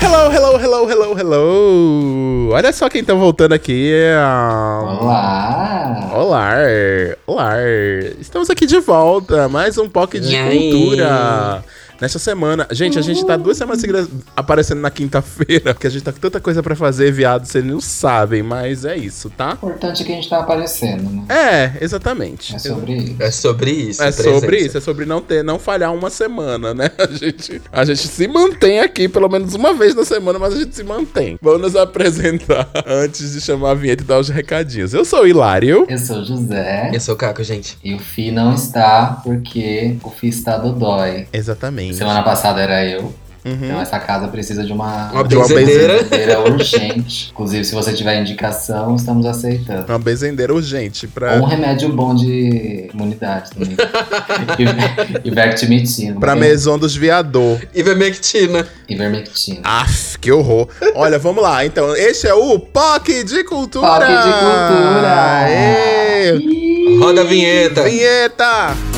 Hello, hello, hello, hello, hello! Olha só quem tá voltando aqui. Olá! Olá! Olá! Estamos aqui de volta, mais um POC de cultura. Nessa semana, gente, a gente tá duas semanas seguidas aparecendo na quinta-feira, porque a gente tá com tanta coisa pra fazer, viado, vocês não sabem, mas é isso, tá? O importante é que a gente tá aparecendo, né? É, exatamente. É sobre isso. É sobre isso. É presença. sobre isso, é sobre não ter, não falhar uma semana, né? A gente, a gente se mantém aqui pelo menos uma vez na semana, mas a gente se mantém. Vamos nos apresentar antes de chamar a vinheta e dar os recadinhos. Eu sou o Hilário. Eu sou o José. Eu sou o Caco, gente. E o Fi não está porque o Fi está do dói. Exatamente. Semana passada era eu. Uhum. Então essa casa precisa de uma, Uma De uma benzedeira. benzedeira urgente. Inclusive, se você tiver indicação, estamos aceitando. Uma benzendeira urgente pra, Ou um remédio bom de imunidade também. Ivermectina. pra maison dos viador. Ivermectina. Ivermectina. Aff, que horror. Olha, vamos lá. Então, este é o POC de Cultura. POC de cultura! Aê! Roda a vinheta. Vinheta!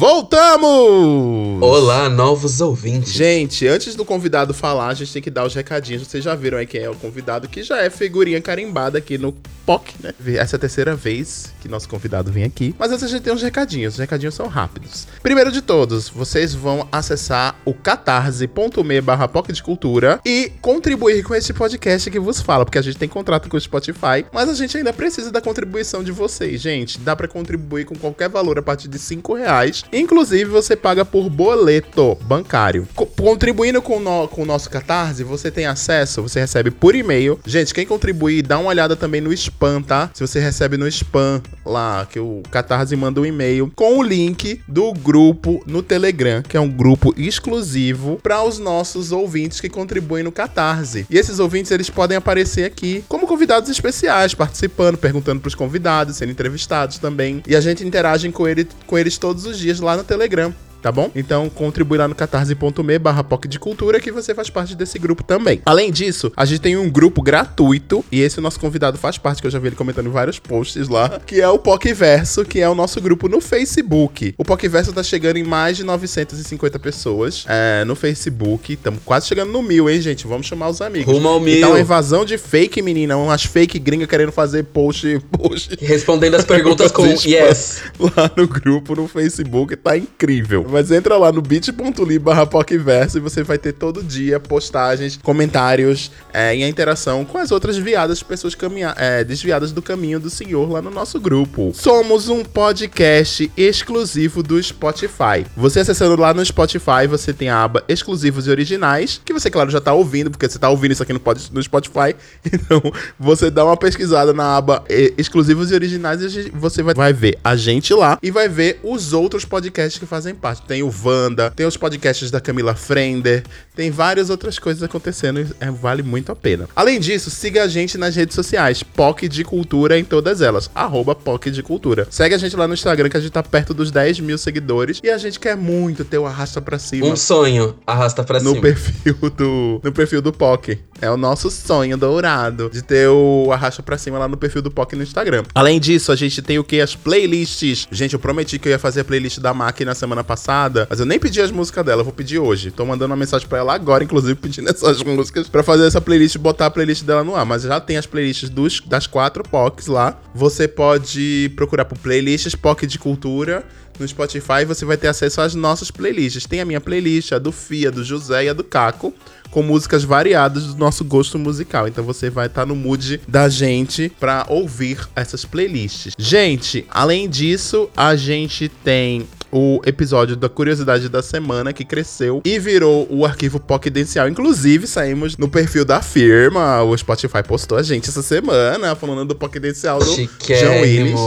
Voltamos! Olá, novos ouvintes. Gente, antes do convidado falar, a gente tem que dar os recadinhos. Vocês já viram aí quem é o convidado, que já é figurinha carimbada aqui no POC, né? Essa é a terceira vez que nosso convidado vem aqui. Mas antes a gente tem uns recadinhos. Os recadinhos são rápidos. Primeiro de todos, vocês vão acessar o catarse.me barra POC de Cultura e contribuir com esse podcast que vos fala, porque a gente tem contrato com o Spotify, mas a gente ainda precisa da contribuição de vocês, gente. Dá pra contribuir com qualquer valor a partir de 5 reais. Inclusive, você paga por boleto bancário. Co- contribuindo com, o no- com o nosso Catarse, você tem acesso, você recebe por e-mail. Gente, quem contribuir, dá uma olhada também no spam, tá? Se você recebe no spam lá, que o Catarse manda um e-mail com o link do grupo no Telegram, que é um grupo exclusivo para os nossos ouvintes que contribuem no Catarse. E esses ouvintes, eles podem aparecer aqui como convidados especiais, participando, perguntando pros convidados, sendo entrevistados também. E a gente interage com, ele, com eles todos os dias lá no Telegram. Tá bom? Então contribui lá no catarse.me barra POC de Cultura que você faz parte desse grupo também. Além disso, a gente tem um grupo gratuito e esse nosso convidado faz parte, que eu já vi ele comentando em vários posts lá, que é o POC Verso, que é o nosso grupo no Facebook. O POC Verso tá chegando em mais de 950 pessoas é, no Facebook. Estamos quase chegando no mil, hein, gente? Vamos chamar os amigos. Rumo ao tá mil. uma invasão de fake, menina. Umas fake gringas querendo fazer post, post Respondendo as perguntas com yes. lá no grupo, no Facebook, tá incrível. Mas entra lá no bit.ly barra PocVerso e você vai ter todo dia postagens, comentários é, e a interação com as outras viadas, pessoas é, desviadas do caminho do Senhor lá no nosso grupo. Somos um podcast exclusivo do Spotify. Você acessando lá no Spotify, você tem a aba exclusivos e originais, que você, claro, já tá ouvindo, porque você tá ouvindo isso aqui no, no Spotify. Então, você dá uma pesquisada na aba eh, exclusivos e originais e você vai ver a gente lá e vai ver os outros podcasts que fazem parte. Tem o Wanda, tem os podcasts da Camila Frender, tem várias outras coisas acontecendo e é, vale muito a pena. Além disso, siga a gente nas redes sociais, POC de Cultura em todas elas, arroba POC de Cultura. Segue a gente lá no Instagram que a gente tá perto dos 10 mil seguidores e a gente quer muito ter o arrasta pra cima Um sonho. Arrasta pra no cima. perfil do no perfil do POC. É o nosso sonho dourado de ter o arracha pra cima lá no perfil do POC no Instagram. Além disso, a gente tem o que as playlists. Gente, eu prometi que eu ia fazer a playlist da Maki na semana passada, mas eu nem pedi as músicas dela, eu vou pedir hoje. Tô mandando uma mensagem pra ela agora, inclusive pedindo essas músicas pra fazer essa playlist e botar a playlist dela no ar, mas já tem as playlists dos, das quatro POCs lá. Você pode procurar por playlists POC de cultura no Spotify você vai ter acesso às nossas playlists. Tem a minha playlist, a do Fia, do José e a do Caco, com músicas variadas do nosso gosto musical. Então você vai estar no mood da gente pra ouvir essas playlists. Gente, além disso, a gente tem o episódio da Curiosidade da Semana, que cresceu e virou o arquivo Poquidencial. Inclusive, saímos no perfil da firma. O Spotify postou a gente essa semana, falando do Poquidencial do João Willis.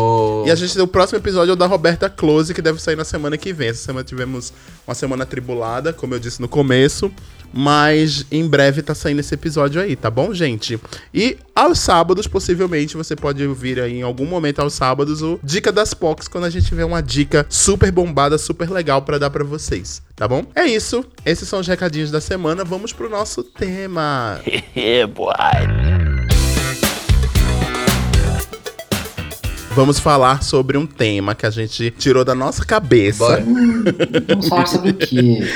E a gente tem o próximo episódio é o da Roberta Close, que deve sair na semana que vem. Essa semana tivemos uma semana tribulada, como eu disse no começo. Mas em breve tá saindo esse episódio aí, tá bom, gente? E aos sábados, possivelmente, você pode ouvir aí em algum momento aos sábados o Dica das Pocs, quando a gente tiver uma dica super bombada, super legal pra dar pra vocês, tá bom? É isso. Esses são os recadinhos da semana. Vamos pro nosso tema. Vamos falar sobre um tema que a gente tirou da nossa cabeça. Bora. Vamos falar sobre o quê?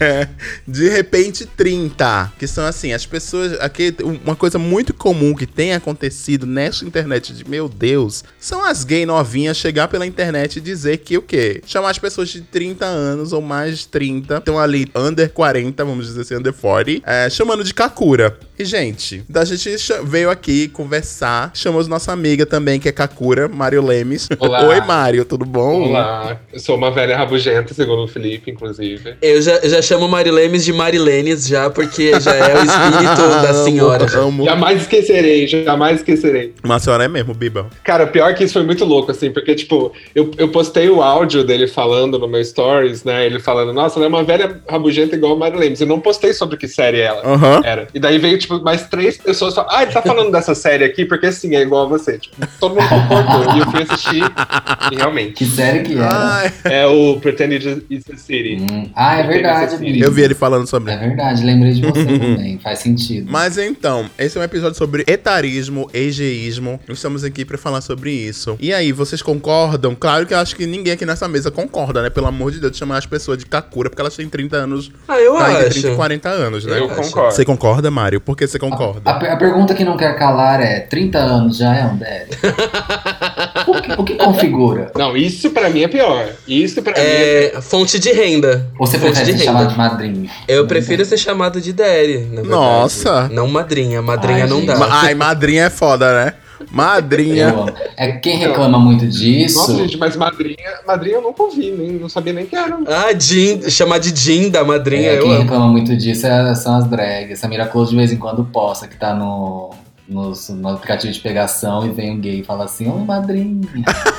É, de repente 30, que são assim, as pessoas, aqui uma coisa muito comum que tem acontecido nessa internet de meu Deus, são as gay novinhas chegar pela internet e dizer que o quê? Chamar as pessoas de 30 anos ou mais de 30, estão ali under 40, vamos dizer assim, under 40, é, chamando de Kakura. E gente, a gente veio aqui conversar, chamamos nossa amiga também que é Kakura, Mário Lemes. Olá. Oi Mário, tudo bom? Olá, eu sou uma velha rabugenta, segundo o Felipe, inclusive. Eu já, já chamo Marilemes de Marilenes já, porque já é o espírito da senhora. já. Amo. Jamais esquecerei, jamais esquecerei. Mas a senhora é mesmo, Biba. Cara, pior que isso foi muito louco, assim, porque, tipo, eu, eu postei o áudio dele falando no meu stories, né? Ele falando, nossa, ela é uma velha rabugenta igual a Mary Lemes. Eu não postei sobre que série ela Aham. era. E daí veio, tipo, mais três pessoas falando, ah, ele tá falando dessa série aqui, porque sim, é igual a você. Tipo, todo mundo concordou. e eu fui assistir, e realmente. Que série que era? É o Pretend It's a City. Hum, Ah, é verdade, eu vi ele falando sobre. É verdade, lembrei de você também. Faz sentido. Mas então, esse é um episódio sobre etarismo, egeísmo. Estamos aqui pra falar sobre isso. E aí, vocês concordam? Claro que eu acho que ninguém aqui nessa mesa concorda, né? Pelo amor de Deus, de chamar as pessoas de Kakura, porque elas têm 30 anos. Ah, eu tá, acho. 30 e 40 anos, né? Eu concordo. Você concorda, Mário? Por que você concorda? A, per- a pergunta que não quer calar é: 30 anos já é um Daddy? o, que, o que configura? Não, isso pra mim é pior. Isso pra mim é É fonte de renda. Ou você fonte prefere de ser renda. chamado de madrinha? Eu prefiro ser chamado de verdade. Nossa. Não madrinha. Madrinha Ai, não gente. dá. Ai, madrinha é foda, né? Madrinha. É que quem reclama muito disso. Nossa, gente, mas madrinha, madrinha eu nunca ouvi, nem, não sabia nem que era. Ah, Jean, chamar de Jean da madrinha, é, eu quem amo. reclama muito disso é- são as drags. A Miraculous de vez em quando posta que tá no, nos- no, aplicativo de pegação e vem um gay e fala assim: Oi, madrinha.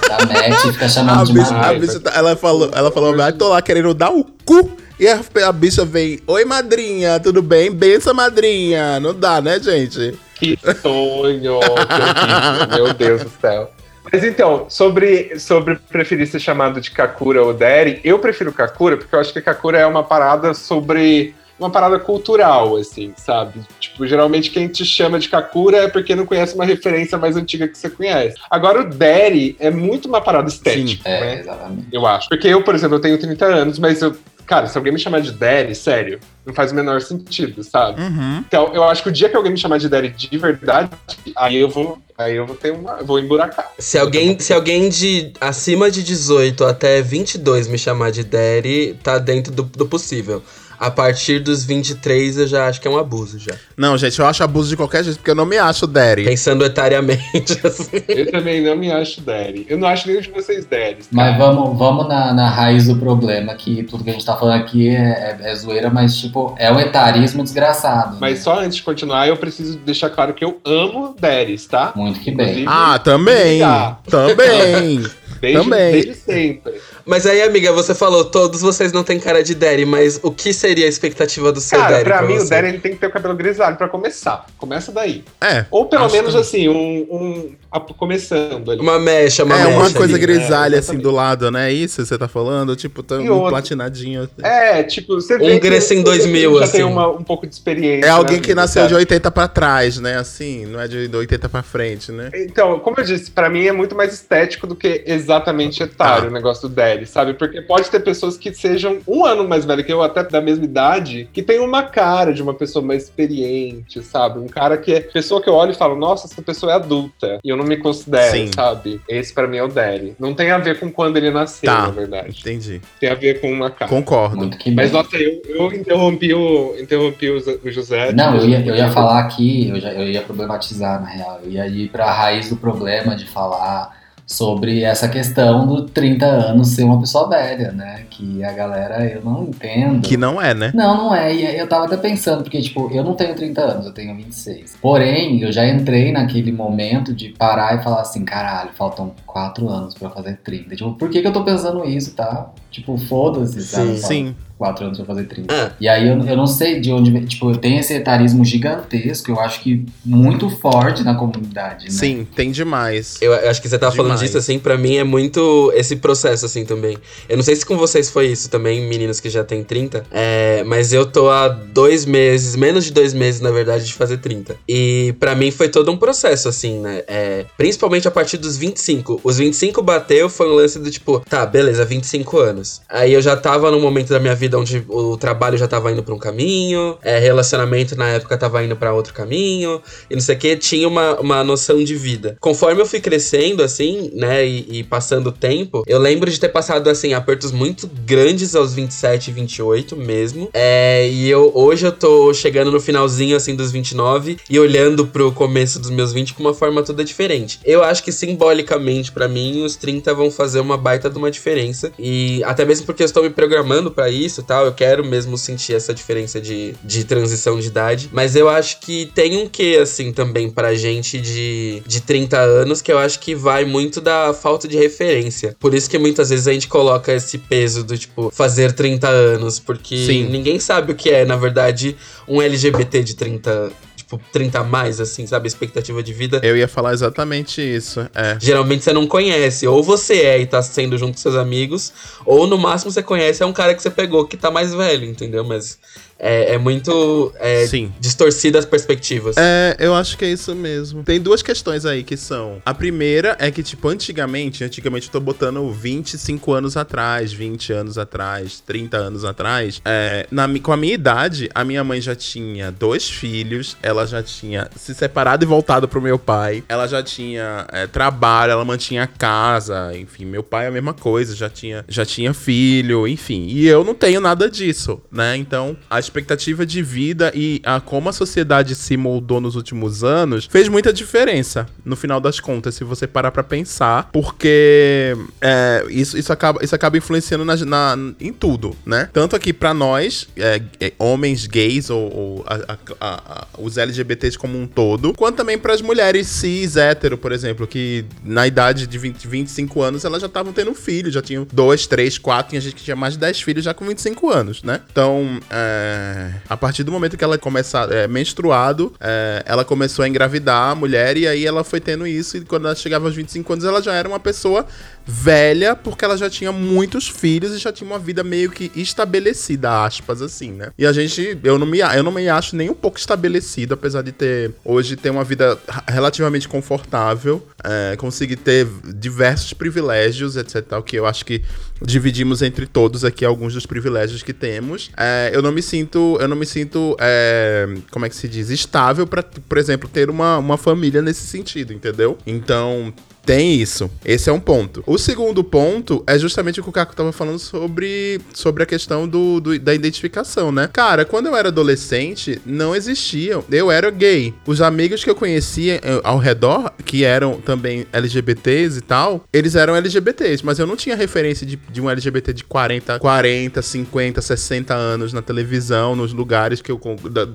Dá match e fica A chamando de bicha, a madrinha. bicha tá- ela falou, ela falou, ah, tô lá querendo dar o cu. E a, a bicha vem, oi madrinha, tudo bem? Benção, madrinha. Não dá, né, gente? Que sonho! que Meu Deus do céu. Mas então, sobre, sobre preferir ser chamado de Kakura ou Daddy, eu prefiro Kakura porque eu acho que Kakura é uma parada sobre. Uma parada cultural, assim, sabe? Tipo, geralmente quem te chama de Kakura é porque não conhece uma referência mais antiga que você conhece. Agora, o Daddy é muito uma parada estética, É, né? exatamente. Eu acho. Porque eu, por exemplo, eu tenho 30 anos, mas eu. Cara, se alguém me chamar de Daddy, sério, não faz o menor sentido, sabe? Uhum. Então, eu acho que o dia que alguém me chamar de Daddy de verdade, aí eu vou. Aí eu vou ter uma. Vou emburacar. Se alguém, se alguém de acima de 18 até 22 me chamar de Daddy, tá dentro do, do possível. A partir dos 23 eu já acho que é um abuso já. Não, gente, eu acho abuso de qualquer jeito, porque eu não me acho Daddy. Pensando etariamente, assim. Eu também não me acho Daddy. Eu não acho nenhum de vocês Daddy. Mas vamos, vamos na, na raiz do problema, que tudo que a gente tá falando aqui é, é- é zoeira, mas tipo, é um etarismo desgraçado. Mas né? só antes de continuar, eu preciso deixar claro que eu amo Daddies, tá? Muito que bem. Inclusive, Ah, também. Também. desde, também. desde sempre. Mas aí, amiga, você falou, todos vocês não têm cara de Daddy, mas o que seria a expectativa do seu Cara, Daddy pra pra mim, o você? Daddy ele tem que ter o cabelo grisalho pra começar. Começa daí. É. Ou pelo menos que- assim, um. um a- começando ali. Uma mecha, uma é mecha. uma coisa ali. grisalha é, assim do lado, né? Isso que você tá falando? Tipo, tá E um outro. platinadinho. assim. É, tipo, você Um vê que Grecem eu- 2000, eu já assim. tem uma, um pouco de experiência. É alguém na que nasceu sabe? de 80 pra trás, né? Assim, não é de 80 pra frente, né? Então, como eu disse, pra mim é muito mais estético do que exatamente etário Tá. o negócio do Sabe? Porque pode ter pessoas que sejam um ano mais velha que eu, até da mesma idade, que tem uma cara de uma pessoa mais experiente, sabe? Um cara que é pessoa que eu olho e falo, nossa, essa pessoa é adulta. E eu não me considero, Sim. sabe? Esse pra mim é o Daddy. Não tem a ver com quando ele nasceu, Tá. na verdade. Entendi. Tem a ver com uma cara. Concordo. Mas nossa, eu, eu interrompi, o, interrompi o, José. Não, eu ia, eu ia falar aqui, eu, já, eu ia problematizar, na real. Eu ia ir pra raiz do problema de falar sobre essa questão do 30 anos ser uma pessoa velha, né? Que a galera, eu não entendo. Que não é, né? Não, não é. E eu tava até pensando, porque, tipo, eu não tenho 30 anos, eu tenho 26. Porém, eu já entrei naquele momento de parar e falar assim, caralho, faltam 4 anos pra fazer 30. Tipo, por que, que eu tô pensando isso, tá? Tipo, foda-se, sabe? Sim. quatro anos pra fazer 30. Ah. E aí eu, eu não sei de onde. Tipo, eu tenho esse etarismo gigantesco, eu acho que muito forte na comunidade, né? Sim, tem demais. Eu, eu acho que você tá demais. falando disso, assim, pra mim é muito esse processo, assim, também. Eu não sei se com vocês foi isso também, meninos que já têm 30, é, mas eu tô há dois meses, menos de dois meses, na verdade, de fazer 30. E para mim foi todo um processo, assim, né? É, principalmente a partir dos 25. Os 25 bateu, foi um lance do tipo, tá, beleza, 25 anos. Aí eu já tava num momento da minha vida onde o trabalho já tava indo pra um caminho, é, relacionamento na época tava indo para outro caminho, e não sei o que, tinha uma, uma noção de vida. Conforme eu fui crescendo, assim, né, e, e passando o tempo, eu lembro de ter passado, assim, apertos muito grandes aos 27 e 28 mesmo. É, e eu hoje eu tô chegando no finalzinho, assim, dos 29 e olhando pro começo dos meus 20 com uma forma toda diferente. Eu acho que simbolicamente, para mim, os 30 vão fazer uma baita de uma diferença. E até mesmo porque eu estou me programando para isso tal, eu quero mesmo sentir essa diferença de, de transição de idade. Mas eu acho que tem um quê, assim, também pra gente de, de 30 anos, que eu acho que vai muito da falta de referência. Por isso que muitas vezes a gente coloca esse peso do, tipo, fazer 30 anos, porque Sim. ninguém sabe o que é, na verdade, um LGBT de 30 tipo, 30 a mais, assim, sabe? Expectativa de vida. Eu ia falar exatamente isso. É. Geralmente você não conhece. Ou você é e tá sendo junto com seus amigos, ou no máximo você conhece é um cara que você pegou que tá mais velho, entendeu? Mas é, é muito é, Sim. distorcida as perspectivas. É, eu acho que é isso mesmo. Tem duas questões aí que são. A primeira é que, tipo, antigamente, antigamente eu tô botando 25 anos atrás, 20 anos atrás, 30 anos atrás. É, na, com a minha idade, a minha mãe já tinha dois filhos, ela já tinha se separado e voltado pro meu pai. Ela já tinha é, trabalho, ela mantinha casa, enfim, meu pai é a mesma coisa, já tinha, já tinha filho, enfim. E eu não tenho nada disso, né? Então, as expectativa de vida e a como a sociedade se moldou nos últimos anos fez muita diferença, no final das contas, se você parar pra pensar, porque é, isso, isso, acaba, isso acaba influenciando na, na, em tudo, né? Tanto aqui para nós, é, é, homens gays ou, ou a, a, a, os LGBTs como um todo, quanto também para as mulheres cis, hétero, por exemplo, que na idade de 20, 25 anos elas já estavam tendo filho, já tinham dois, três, quatro, tinha gente que tinha mais de 10 filhos já com 25 anos, né? Então, é, é, a partir do momento que ela começa é, menstruado, é, ela começou a engravidar a mulher e aí ela foi tendo isso e quando ela chegava aos 25 anos ela já era uma pessoa velha porque ela já tinha muitos filhos e já tinha uma vida meio que estabelecida, aspas assim, né? E a gente, eu não me, eu não me acho nem um pouco estabelecido, apesar de ter hoje ter uma vida relativamente confortável, é, conseguir ter diversos privilégios, etc, que eu acho que dividimos entre todos aqui alguns dos privilégios que temos. É, eu não me sinto, eu não me sinto, é, como é que se diz, estável para, por exemplo, ter uma, uma família nesse sentido, entendeu? Então tem isso. Esse é um ponto. O segundo ponto é justamente o que o Caco tava falando sobre, sobre a questão do, do, da identificação, né? Cara, quando eu era adolescente, não existiam. Eu era gay. Os amigos que eu conhecia eh, ao redor, que eram também LGBTs e tal, eles eram LGBTs, mas eu não tinha referência de, de um LGBT de 40, 40, 50, 60 anos na televisão, nos lugares que eu.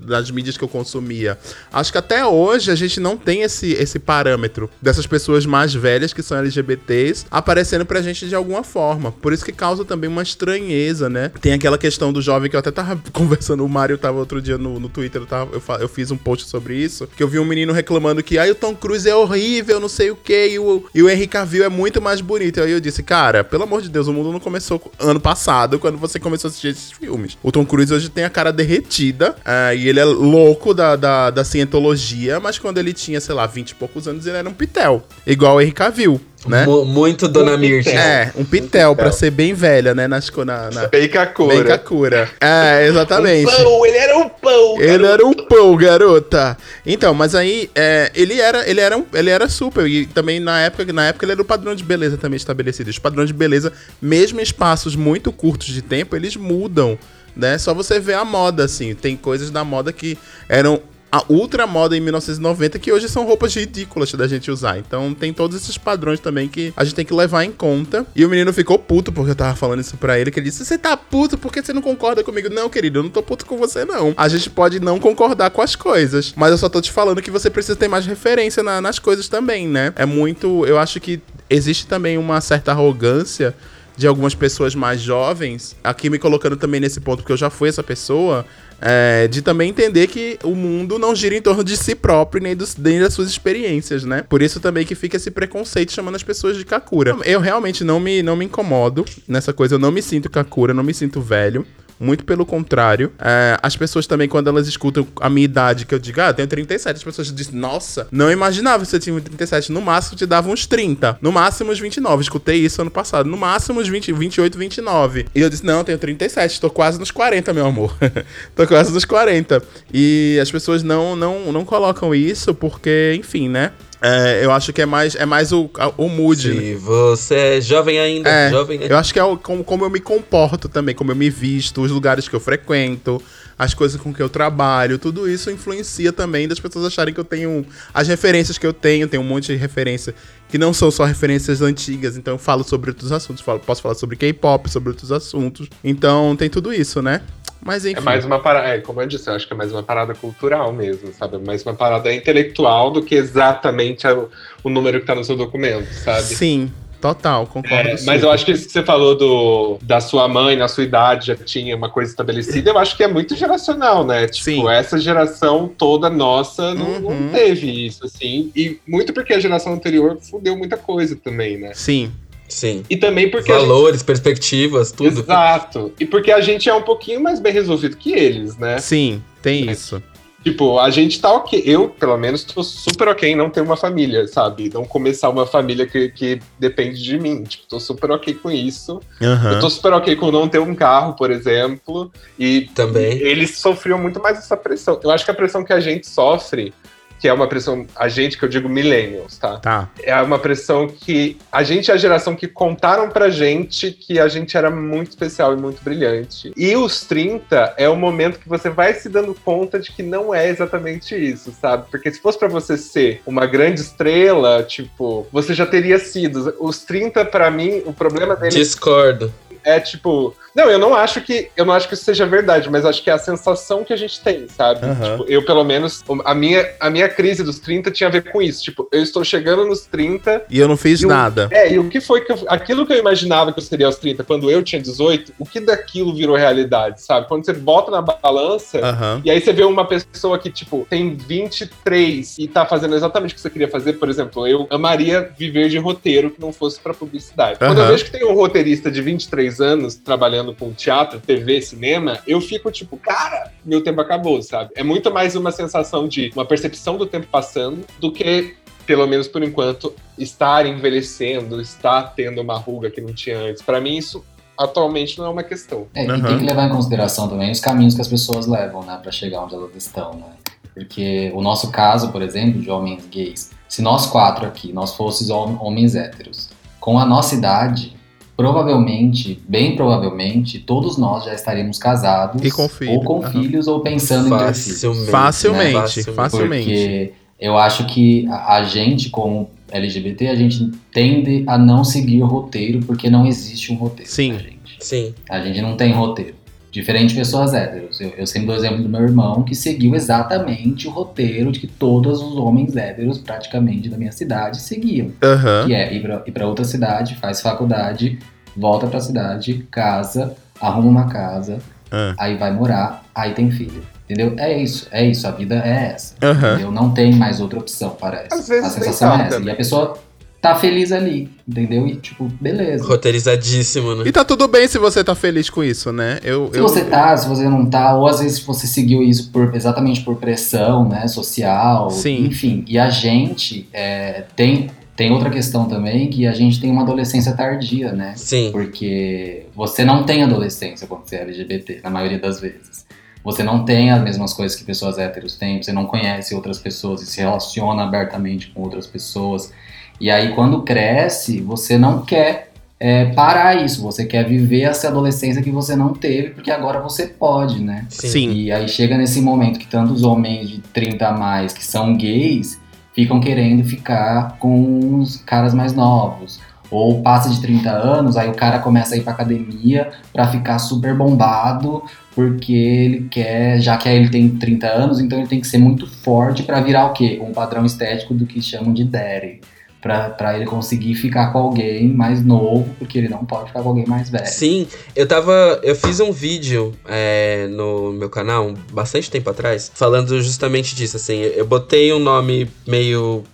das mídias que eu consumia. Acho que até hoje a gente não tem esse, esse parâmetro dessas pessoas mais velhas que são LGBTs aparecendo pra gente de alguma forma. Por isso que causa também uma estranheza, né? Tem aquela questão do jovem que eu até tava conversando, o Mário tava outro dia no, no Twitter, eu, tava, eu, eu, fiz um post sobre isso, que eu vi um menino reclamando que ah, o Tom Cruise é horrível, não sei o que, e o, e o Henry Cavill é muito mais bonito. Aí eu disse, cara, pelo amor de Deus, o mundo não começou ano passado, quando você começou a assistir esses filmes. O Tom Cruise hoje tem a cara derretida, uh, e ele é louco da, da, da cientologia, mas quando ele tinha, sei lá, 20 e poucos anos, ele era um pitel. Igual o Henry Cavill. Né? Muito Dona um Mirth. É, um pitel, um pra ser bem velha, né? Nas, na, na... Bem Kakura. Bem Kakura. É, exatamente. Um pão, ele era um pão, garota. Ele era um pão, garota. Então, mas aí, é, ele, era, ele, era um, ele era super. E também na época, na época ele era o padrão de beleza também estabelecido. Os padrões de beleza, mesmo em espaços muito curtos de tempo, eles mudam né? Só você ver a moda, assim. Tem coisas da moda que eram a ultra moda em 1990, que hoje são roupas ridículas da gente usar. Então tem todos esses padrões também que a gente tem que levar em conta. E o menino ficou puto porque eu tava falando isso pra ele, que ele disse: Você tá puto porque você não concorda comigo? Não, querido, eu não tô puto com você, não. A gente pode não concordar com as coisas, mas eu só tô te falando que você precisa ter mais referência na, nas coisas também, né? É muito. Eu acho que existe também uma certa arrogância de algumas pessoas mais jovens, aqui me colocando também nesse ponto, porque eu já fui essa pessoa, é, de também entender que o mundo não gira em torno de si próprio nem, dos, nem das suas experiências, né? Por isso também que fica esse preconceito chamando as pessoas de Kakura. Eu realmente não me, não me incomodo nessa coisa, eu não me sinto Kakura, não me sinto velho. Muito pelo contrário. É, as pessoas também, quando elas escutam a minha idade, que eu digo, ah, eu tenho 37, as pessoas dizem, nossa, não imaginava que você tinha 37. No máximo te dava uns 30. No máximo uns 29. Escutei isso ano passado. No máximo uns 20, 28, 29. E eu disse, não, eu tenho 37. Tô quase nos 40, meu amor. tô quase nos 40. E as pessoas não, não, não colocam isso porque, enfim, né? É, eu acho que é mais, é mais o, o mood. Se né? você é jovem ainda, é, jovem ainda. Eu acho que é o, como, como eu me comporto também, como eu me visto, os lugares que eu frequento, as coisas com que eu trabalho, tudo isso influencia também das pessoas acharem que eu tenho. As referências que eu tenho, tenho um monte de referência que não são só referências antigas, então eu falo sobre outros assuntos, falo, posso falar sobre K-pop, sobre outros assuntos. Então tem tudo isso, né? Mas enfim. É mais uma parada, é, como eu disse, eu acho que é mais uma parada cultural mesmo, sabe? Mais uma parada intelectual do que exatamente o, o número que tá no seu documento, sabe? Sim, Total, concordo. É, mas eu acho que isso que você falou do, da sua mãe, na sua idade, já tinha uma coisa estabelecida, eu acho que é muito geracional, né? Tipo, Sim. essa geração toda nossa não, uhum. não, teve isso, assim. E muito porque a geração anterior fudeu muita coisa também, né? Sim. Sim. E também porque. Valores, gente... perspectivas, tudo. Exato. E porque a gente é um pouquinho mais bem resolvido que eles, né? Sim, tem é. isso. Tipo, a gente tá ok. Eu, pelo menos, tô super ok em não ter uma família, sabe? Não começar uma família que, que depende de mim. Tipo, tô super ok com isso. Uhum. Eu tô super ok com não ter um carro, por exemplo. E também. Eles sofriam muito mais essa pressão. Eu acho que a pressão que a gente sofre que é uma pressão, a gente que eu digo millennials, tá? Tá. É uma pressão que a gente é a geração que contaram pra gente que a gente era muito especial e muito brilhante. E os 30 é o momento que você vai se dando conta de que não é exatamente isso, sabe? Porque se fosse para você ser uma grande estrela, tipo, você já teria sido. Os 30 para mim, o problema dele Discordo. É tipo, não, eu não acho que eu não acho que isso seja verdade, mas acho que é a sensação que a gente tem, sabe? Uhum. Tipo, eu, pelo menos, a minha, a minha crise dos 30 tinha a ver com isso. Tipo, eu estou chegando nos 30. E eu não fiz nada. é, e o que foi que eu, aquilo que eu imaginava que eu seria aos 30 quando eu tinha 18, o que daquilo virou realidade, sabe? Quando você bota na balança uhum. e aí você vê uma pessoa que, tipo, tem 23 e tá fazendo exatamente o que você queria fazer, por exemplo, eu amaria viver de roteiro que não fosse para publicidade. Uhum. Quando eu vejo que tem um roteirista de 23 anos trabalhando trabalhando com teatro, TV, cinema, eu fico tipo, cara, meu tempo acabou, sabe? É muito mais uma sensação de uma percepção do tempo passando do que pelo menos por enquanto, estar envelhecendo, estar tendo uma ruga que não tinha antes. Para mim, isso atualmente não é uma questão. É, uhum. E tem que levar em consideração também os caminhos que as pessoas levam, né, para chegar onde elas estão, né? Porque o nosso caso, por exemplo, de homens gays, se nós quatro aqui, nós fôssemos homens héteros, com a nossa idade, provavelmente, bem provavelmente, todos nós já estaríamos casados. E com filho. Ou com uhum. filhos, ou pensando facilmente, em ter filhos. Facilmente, né? facilmente. Porque eu acho que a, gente, como LGBT, a gente tende a não seguir o roteiro, porque não existe um roteiro. Sim. gente. Sim. A gente não tem roteiro. Diferente de pessoas héteros. Eu, eu sempre dou o exemplo do meu irmão, que seguiu exatamente o roteiro de que todos os homens héteros, praticamente, da minha cidade, seguiam. Uhum. Que é ir pra, ir pra outra cidade, faz faculdade, volta pra cidade, casa, arruma uma casa, uhum. aí vai morar, aí tem filho. Entendeu? É isso, é isso, a vida é essa. Uhum. Entendeu? Não tem mais outra opção, parece. Às vezes a sensação é essa. Também. E a pessoa tá feliz ali, entendeu? E, tipo, beleza. Roteirizadíssimo, né? E tá tudo bem se você tá feliz com isso, né? Eu, se eu... você tá, se você não tá, ou às vezes você seguiu isso por, exatamente por pressão, né, social, Sim. enfim. E a gente é, tem, tem outra questão também, que a gente tem uma adolescência tardia, né? Sim. Porque você não tem adolescência quando você é LGBT, na maioria das vezes. Você não tem as mesmas coisas que pessoas héteros têm, você não conhece outras pessoas e se relaciona abertamente com outras pessoas. E aí, quando cresce, você não quer é, parar isso, você quer viver essa adolescência que você não teve, porque agora você pode, né? Sim. E aí chega nesse momento que tantos homens de 30 a mais que são gays ficam querendo ficar com os caras mais novos. Ou passa de 30 anos, aí o cara começa a ir pra academia pra ficar super bombado, porque ele quer, já que ele tem 30 anos, então ele tem que ser muito forte para virar o quê? Um padrão estético do que chamam de daddy pra ele conseguir ficar com alguém mais novo, porque ele não pode ficar com alguém mais velho. Sim, eu tava. Eu fiz um vídeo é, no meu canal, bastante tempo atrás, falando justamente disso, assim. Eu botei um nome meio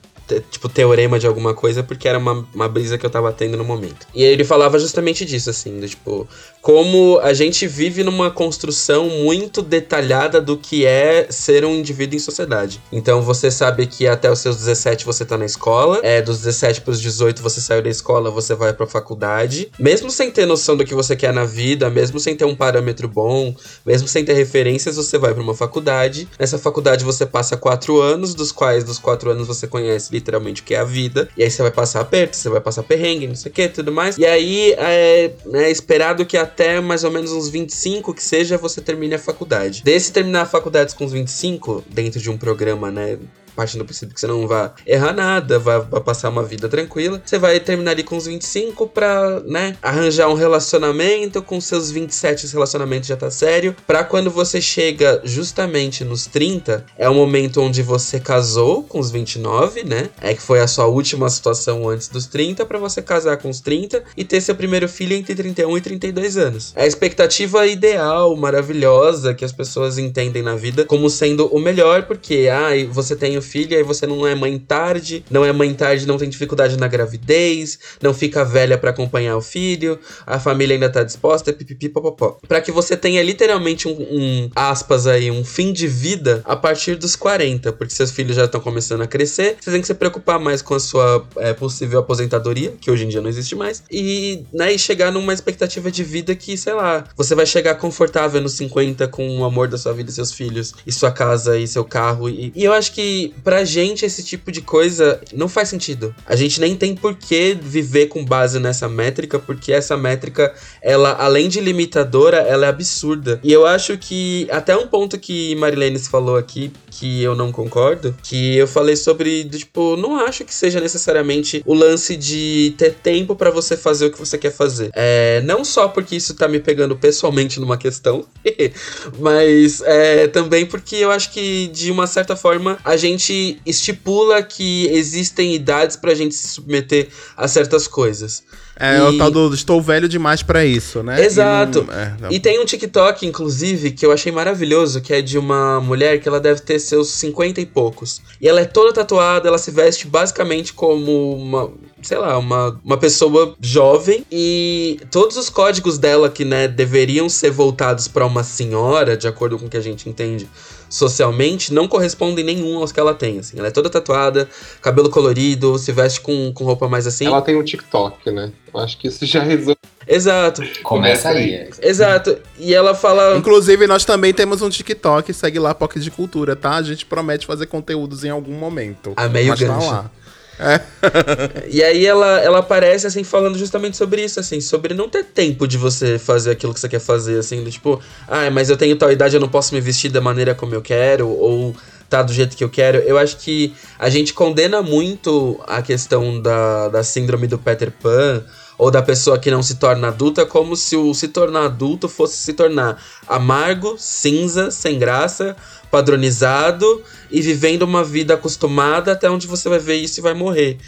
tipo, teorema de alguma coisa, porque era uma, uma brisa que eu tava tendo no momento. E ele falava justamente disso, assim, do, tipo, como a gente vive numa construção muito detalhada do que é ser um indivíduo em sociedade. Então você sabe que até os seus 17 você tá na escola, é dos 17 pros 18 você saiu da escola, você vai pra faculdade, mesmo sem ter noção do que você quer na vida, mesmo sem ter um parâmetro bom, mesmo sem ter referências, você vai para uma faculdade. Nessa faculdade você passa quatro anos, dos quais dos quatro anos você conhece literalmente que é a vida. E aí você vai passar aperto, você vai passar perrengue, não sei o que, tudo mais. E aí é, é esperado que até mais ou menos uns 25 que seja você termine a faculdade. Desse terminar a faculdade com uns 25, dentro de um programa, né, partindo do princípio que você não vai errar nada, vai, vai, passar uma vida tranquila. Você vai terminar ali com os 25 pra, né, arranjar um relacionamento. Com seus 27, esse relacionamento já tá sério. Pra quando você chega justamente nos 30, é o momento onde você casou com os 29, né? É que foi a sua última situação antes dos 30, para você casar com os 30 e ter seu primeiro filho entre 31 e 32 anos. É a expectativa ideal, maravilhosa, que as pessoas entendem na vida como sendo o melhor, porque, ah, você tem o filho, aí você não é mãe tarde, não é mãe tarde, não tem dificuldade na gravidez, não fica velha para acompanhar o filho, a família ainda tá disposta, pipipi, popopó. Pra que você tenha literalmente um, um, aspas aí, um fim de vida a partir dos 40, porque seus filhos já estão começando a crescer, você tem que se preocupar mais com a sua é, possível aposentadoria, que hoje em dia não existe mais, e, né, e chegar numa expectativa de vida que, sei lá, você vai chegar confortável nos 50 com o amor da sua vida e seus filhos, e sua casa e seu carro, e, e eu acho que pra gente esse tipo de coisa não faz sentido. A gente nem tem por que viver com base nessa métrica, porque essa métrica, ela, além de limitadora, ela é absurda. E eu acho que até um ponto que Marilene falou aqui, que eu não concordo, que eu falei sobre, tipo, não acho que seja necessariamente o lance de ter tempo para você fazer o que você quer fazer. É, não só porque isso tá me pegando pessoalmente numa questão, mas é, também porque eu acho que, de uma certa forma, a gente estipula que existem idades pra gente se submeter a certas coisas. É, e... o tal do estou velho demais para isso, né? Exato. E, é, não... e, tem um TikTok, inclusive, que eu achei maravilhoso, que é de uma mulher que ela deve ter seus 50 e poucos. E ela é toda tatuada, ela se veste basicamente como uma, sei lá, uma, uma pessoa jovem e todos os códigos dela que, né, deveriam ser voltados para uma senhora, de acordo com o que a gente entende socialmente, não correspondem nenhum aos que ela tem, assim. Ela é toda tatuada, cabelo colorido, se veste com, com roupa mais assim. Ela tem um TikTok, né? Eu acho que isso já resolve. Exato. Começa aí. Exato. E ela fala. Inclusive, nós também temos um TikTok, segue lá, POC de Cultura, tá? A gente promete fazer conteúdos em algum momento. A meio Mas gancho. Tá lá. É. e aí ela, ela aparece, assim, falando justamente sobre isso, assim, sobre não ter tempo de você fazer aquilo que você quer fazer, assim, tipo, ah, mas eu tenho tal idade, eu não posso me vestir da maneira como eu quero, ou tá do jeito que eu quero. Eu acho que a gente condena muito a questão da, da síndrome do Peter Pan, ou da pessoa que não se torna adulta, como se o se tornar adulto fosse se tornar amargo, cinza, sem graça, padronizado e vivendo uma vida acostumada até onde você vai ver isso e vai morrer.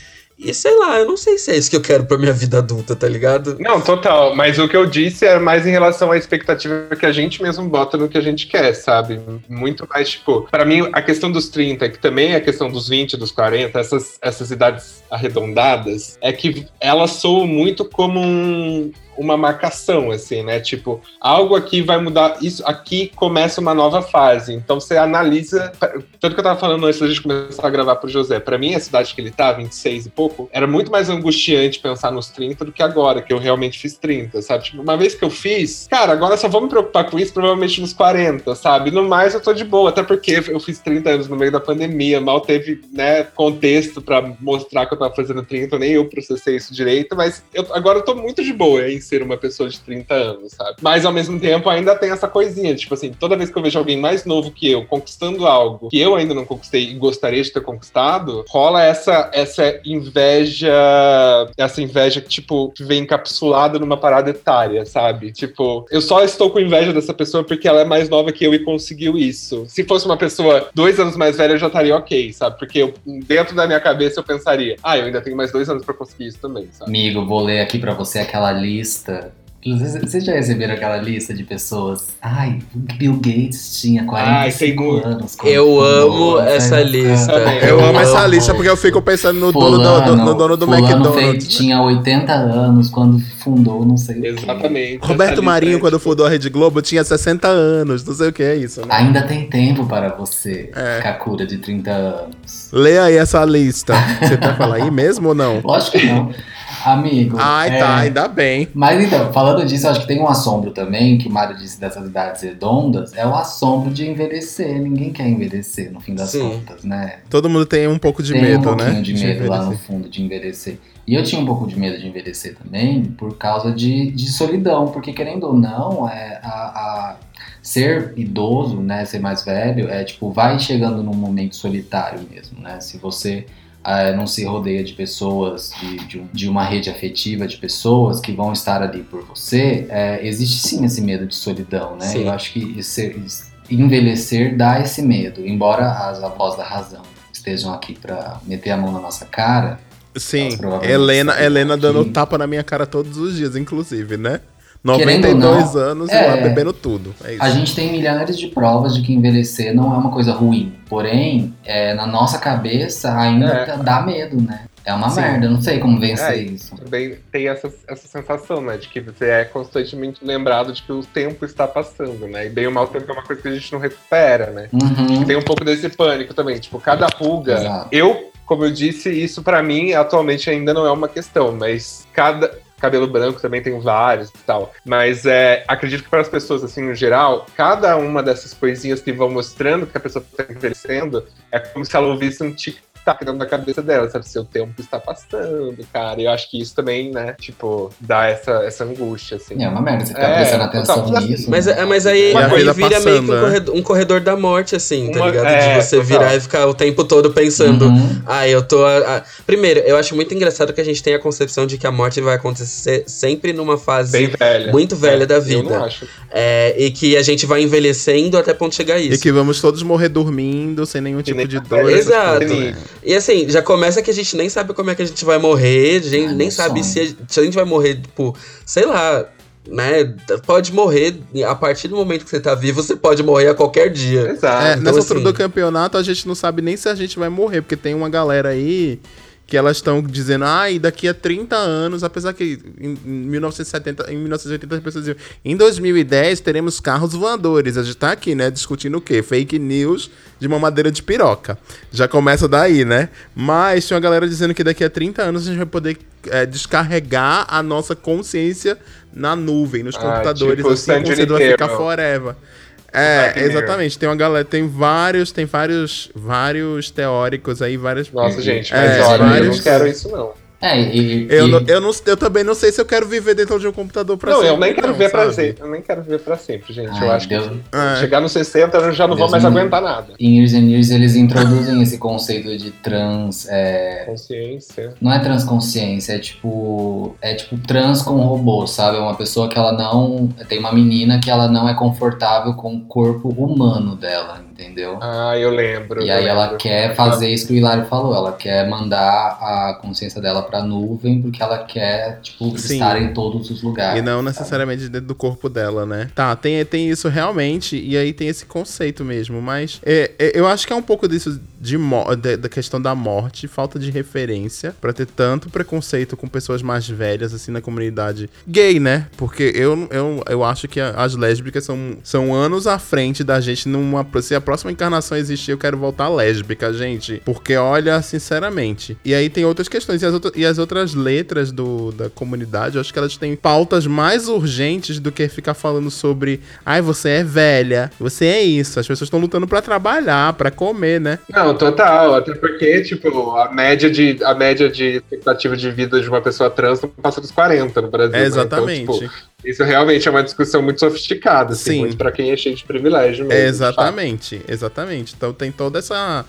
E sei lá, eu não sei se é isso que eu quero pra minha vida adulta, tá ligado? Não, total. Mas o que eu disse é mais em relação à expectativa que a gente mesmo bota no que a gente quer, sabe? Muito mais, tipo, para mim, a questão dos 30, que também é a questão dos 20, dos 40, essas, essas idades arredondadas, é que elas soam muito como um uma marcação, assim, né? Tipo, algo aqui vai mudar, isso aqui começa uma nova fase. Então você analisa. Tanto que eu tava falando antes da gente começar a gravar pro José, para mim, a cidade que ele tá, 26 e pouco, era muito mais angustiante pensar nos 30 do que agora, que eu realmente fiz 30, sabe? Tipo, uma vez que eu fiz, cara, agora só vou me preocupar com isso provavelmente nos 40, sabe? No mais eu tô de boa, até porque eu fiz 30 anos no meio da pandemia, mal teve, né, contexto para mostrar que eu tava fazendo 30, nem eu processei isso direito, mas eu, agora eu tô muito de boa em ser uma pessoa de 30 anos, sabe? Mas ao mesmo tempo ainda tem essa coisinha, tipo assim, toda vez que eu vejo alguém mais novo que eu conquistando algo que eu ainda não conquistei e gostaria de ter conquistado, rola essa essa inveja, essa inveja que tipo vem encapsulada numa parada etária, sabe? Tipo, eu só estou com inveja dessa pessoa porque ela é mais nova que eu e conseguiu isso. Se fosse uma pessoa dois anos mais velha, eu já estaria ok, sabe? Porque eu, dentro da minha cabeça eu pensaria, ah, eu ainda tenho mais dois anos para conseguir isso também, sabe? Amigo, vou ler aqui para você aquela lista vocês já receberam aquela lista de pessoas? Ai, Bill Gates tinha 45 Ai, anos. Eu amo essa lista. Eu, eu amo essa lista porque eu fico pensando no dono do, no dono do McDonald's. Fez, tinha 80 anos quando fundou, não sei Exatamente. o que. Roberto Marinho, quando fundou a Rede Globo, tinha 60 anos. Não sei o que é isso. Né? Ainda tem tempo para você, é. Kakura de 30 anos. Leia aí essa lista. Você tá falando aí mesmo ou não? Lógico que não. Amigo. Ai, tá, é... tá, ainda bem. Mas então, falando disso, acho que tem um assombro também, que o Mário disse dessas idades redondas, é o assombro de envelhecer. Ninguém quer envelhecer, no fim das Sim. contas, né? Todo mundo tem um pouco de tem medo, um né? de medo lá no fundo de envelhecer. E eu tinha um pouco de medo de envelhecer também, por causa de, de solidão, porque querendo ou não, é, a, a ser idoso, né, ser mais velho, é tipo, vai chegando num momento solitário mesmo, né? Se você uh, não se rodeia de pessoas, de, de, de, uma rede afetiva de pessoas que vão estar ali por você, é, existe sim esse medo de solidão, né? Sim. Eu acho que ser, envelhecer dá esse medo, embora as avós da razão estejam aqui para meter a mão na nossa cara. Sim, Helena, Helena dando tapa na minha cara todos os dias, inclusive, né? 92 não, anos é, e lá bebendo tudo. É a gente tem milhares de provas de que envelhecer não é uma coisa ruim. Porém, é, na nossa cabeça ainda é. dá medo, né? É uma Sim. merda, não sei como vencer é, isso. Também tem essa, essa sensação, né? De que você é constantemente lembrado de que o tempo está passando, né? E bem ou mal tempo é uma coisa que a gente não recupera, né? Uhum. Tem um pouco desse pânico também. Tipo, cada ruga. Exato. Eu, como eu disse, isso para mim atualmente ainda não é uma questão, mas cada cabelo branco também tem vários e tal. Mas é, acredito que para as pessoas, assim, no geral, cada uma dessas coisinhas que vão mostrando que a pessoa está envelhecendo é como se ela ouvisse um tic tá dentro da cabeça dela, sabe? Seu tempo está passando, cara. E eu acho que isso também, né, tipo, dá essa, essa angústia, assim. É uma merda, você ficar é, prestando atenção total, nisso. Mas, né? mas aí, aí vira passando, meio que um né? corredor, um corredor, da morte, assim, tá ligado? É, de você total. virar e ficar o tempo todo pensando, uhum. ah, eu tô. A... Primeiro, eu acho muito engraçado que a gente tem a concepção de que a morte vai acontecer sempre numa fase velha. muito velha é, da vida. Eu não acho. É, e que a gente vai envelhecendo até ponto chegar a isso. E que vamos todos morrer dormindo, sem nenhum tipo de dor. Exato. E assim, já começa que a gente nem sabe como é que a gente vai morrer, a gente nem sabe se a, se a gente vai morrer, tipo, sei lá, né? Pode morrer a partir do momento que você tá vivo, você pode morrer a qualquer dia. Exato. É, então, nessa assim, altura do campeonato, a gente não sabe nem se a gente vai morrer, porque tem uma galera aí que elas estão dizendo, ah, e daqui a 30 anos, apesar que em 1970, em 1980 as pessoas diziam, em 2010 teremos carros voadores. A gente tá aqui, né, discutindo o quê? Fake news de uma madeira de piroca. Já começa daí, né? Mas tinha uma galera dizendo que daqui a 30 anos a gente vai poder é, descarregar a nossa consciência na nuvem, nos ah, computadores, tipo assim, conceito vai ficar forever. É, exatamente. Tem uma galera, tem vários, tem vários, vários teóricos aí, várias. Nossa, gente, mas é, olha, vários... eu não quero isso não. É, e, eu, e... Não, eu, não, eu também não sei se eu quero viver dentro de um computador pra não, sempre. Não, eu nem quero não, viver pra sempre. Eu nem quero viver pra sempre, gente. Ai, eu acho Deus... que é. chegar nos 60 eu já não Deus vou mais aguentar nada. Em Years and Years eles introduzem esse conceito de trans. É... Consciência. Não é transconsciência, é tipo. É tipo trans com robô, sabe? É uma pessoa que ela não. Tem uma menina que ela não é confortável com o corpo humano dela, entendeu? Ah, eu lembro. E eu aí lembro. ela quer fazer isso que o Hilário falou. Ela quer mandar a consciência dela pra nuvem porque ela quer, tipo, Sim. estar em todos os lugares. E não necessariamente sabe? dentro do corpo dela, né? Tá, tem, tem isso realmente, e aí tem esse conceito mesmo, mas é, é, eu acho que é um pouco disso de, de, da questão da morte, falta de referência, para ter tanto preconceito com pessoas mais velhas, assim, na comunidade gay, né? Porque eu, eu, eu acho que as lésbicas são, são anos à frente da gente numa, se próxima encarnação existir, eu quero voltar lésbica, gente. Porque, olha, sinceramente. E aí tem outras questões. E as, outra, e as outras letras do, da comunidade, eu acho que elas têm pautas mais urgentes do que ficar falando sobre. Ai, você é velha. Você é isso. As pessoas estão lutando para trabalhar, para comer, né? Não, total. Até porque, tipo, a média de, a média de expectativa de vida de uma pessoa trans não passa dos 40 no Brasil. É, exatamente. Né? Então, tipo, isso realmente é uma discussão muito sofisticada, assim, Sim. muito pra quem é cheio de privilégio mesmo. É, exatamente, exatamente. Então tem toda essa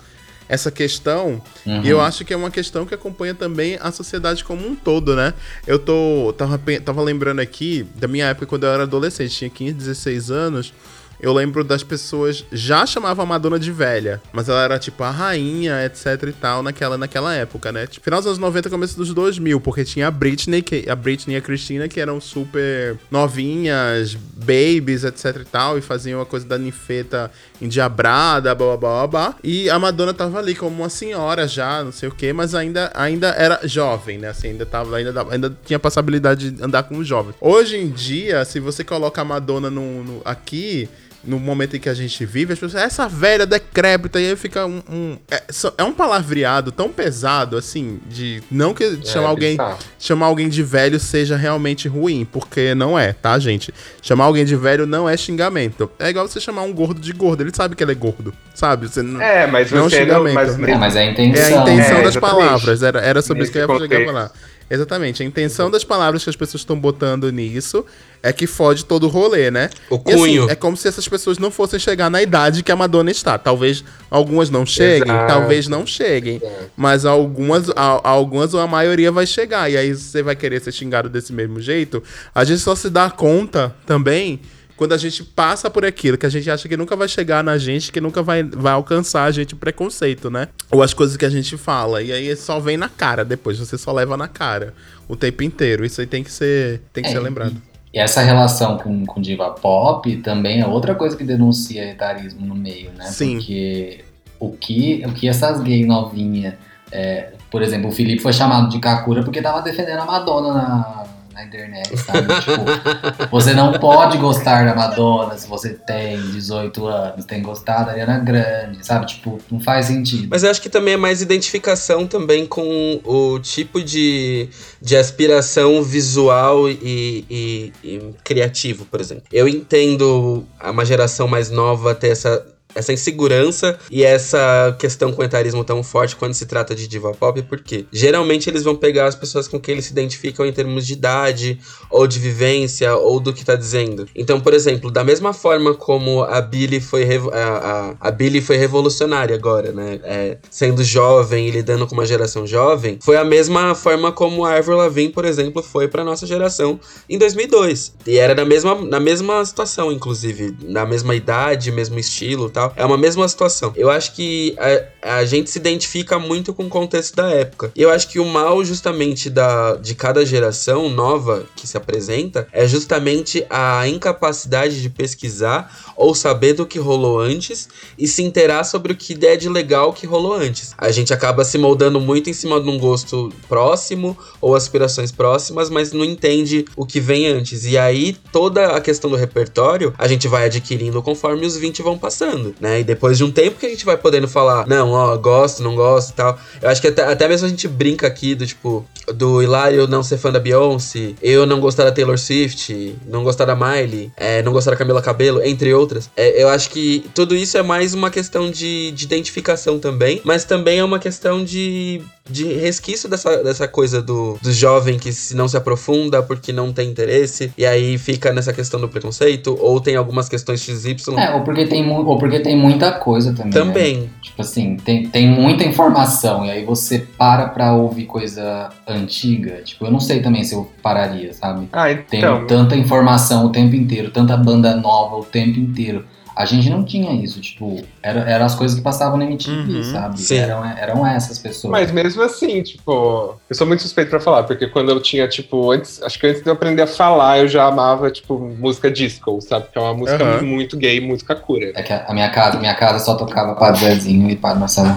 essa questão, Uhum. e eu acho que é uma questão que acompanha também a sociedade como um todo, né? Eu tô tava, tava lembrando aqui da minha época quando eu era adolescente, tinha 15, 16 anos. Eu lembro das pessoas já chamavam a Madonna de velha, mas ela era tipo a rainha, etc e tal, naquela, naquela época, né? Tipo, final dos anos 90, começo dos 2000, porque tinha a Britney, que, a Britney e a Christina, que eram super novinhas, babies, etc e tal, e faziam a coisa da ninfeta endiabrada, blá blá blá blá. E a Madonna tava ali como uma senhora já, não sei o que, mas ainda, ainda era jovem, né? Assim, ainda, tava, ainda, ainda tinha passabilidade de andar com os jovens. Hoje em dia, se você coloca a Madonna no, no- aqui, no momento em que a gente vive, as pessoas, essa velha decrépita, e aí fica um. um- é, é um palavreado tão pesado, assim, de. Não que chamar alguém chamar alguém de velho seja realmente ruim, porque não é, tá, gente? Chamar alguém de velho não é xingamento. É igual você chamar um gordo de gordo, ele sabe que ele é gordo, sabe? Você não... É, mas Não você não. xingamento, Mas, né? É, mas é a É intenção. a intenção É, das palavras, era, era sobre isso que eu ia Nesse chegar a falar. Exatamente, a intenção das palavras que as pessoas estão botando nisso é que fode todo o rolê, né? O assim, cunho. é como se essas pessoas não fossem chegar na idade que a Madonna está. Talvez algumas não cheguem, Exato. talvez não cheguem. Mas algumas, a- algumas ou a maioria vai chegar. E aí você vai querer ser xingado desse mesmo jeito. A gente só se dá conta também quando a gente passa por aquilo, que a gente acha que nunca vai chegar na gente, que nunca vai, vai alcançar a gente o preconceito, né? Ou as coisas que a gente fala. E aí só vem na cara depois, você só leva na cara o tempo inteiro. Isso aí tem que ser, tem que É, ser lembrado. E essa relação com, com diva pop também é outra coisa que denuncia etarismo no meio, né? Sim. Porque o que, o que essas gays novinhas. é, por exemplo, o Felipe foi chamado de Kakura porque tava defendendo a Madonna na, na internet, sabe? tipo, você não pode gostar da Madonna se você tem 18 anos, tem gostado da Ariana Grande, sabe? Tipo, não faz sentido. Mas eu acho que também é mais identificação também com o tipo de, de aspiração visual e, e- e criativo, por exemplo. Eu entendo uma geração mais nova ter essa, essa insegurança e essa questão com o etarismo tão forte quando se trata de diva pop, porque geralmente eles vão pegar as pessoas com quem eles se identificam em termos de idade, ou de vivência, ou do que tá dizendo. Então, por exemplo, da mesma forma como a Billie foi, a, a, a Billie foi revolucionária agora, né? É, sendo jovem e lidando com uma geração jovem, foi a mesma forma como a Avril Lavigne, por exemplo, foi pra nossa geração em 2002. E era na mesma, na mesma situação, inclusive, na mesma idade, mesmo estilo e tal. É uma mesma situação. Eu acho que a, a gente se identifica muito com o contexto da época. E eu acho que o mal, justamente, da, de cada geração nova que se apresenta é justamente a incapacidade de pesquisar ou saber do que rolou antes e se inteirar sobre o que é de legal que rolou antes. A gente acaba se moldando muito em cima de um gosto próximo ou aspirações próximas, mas não entende o que vem antes. E aí toda a questão do repertório a gente vai adquirindo conforme os 20 vão passando, né? E depois de um tempo que a gente vai podendo falar, não, ó, gosto, não gosto e tal. Eu acho que até, até mesmo a gente brinca aqui do tipo, do Hilário não ser fã da Beyoncé, eu não gostar da Taylor Swift, não gostar da Miley, é, não gostar da Camila Cabello, entre outras. É, eu acho que tudo isso é mais uma questão de, de identificação também, mas também é uma questão de, de resquício dessa, dessa coisa do, do jovem que se não se aprofunda porque não tem interesse, e aí fica nessa questão do preconceito, ou tem algumas questões XY. É, ou porque tem, ou porque tem muita coisa também. né? Também. Tipo assim, tem, tem muita informação e aí você para pra ouvir coisa antiga. Tipo, eu não sei também se eu pararia, sabe? Ah, Tem então. tanta informação o tempo inteiro, tanta banda nova o tempo inteiro. A gente não tinha isso, tipo, era, eram as coisas que passavam na MTV, Uhum, sabe? sim. Eram, eram essas pessoas. Mas mesmo assim, tipo, eu sou muito suspeito pra falar, porque quando eu tinha, tipo, antes, acho que antes de eu aprender a falar, eu já amava, tipo, música disco, sabe? Que é uma música Aham. muito gay, música cura. É que a minha casa, minha casa só tocava Padre Zezinho e Padre Marcelo.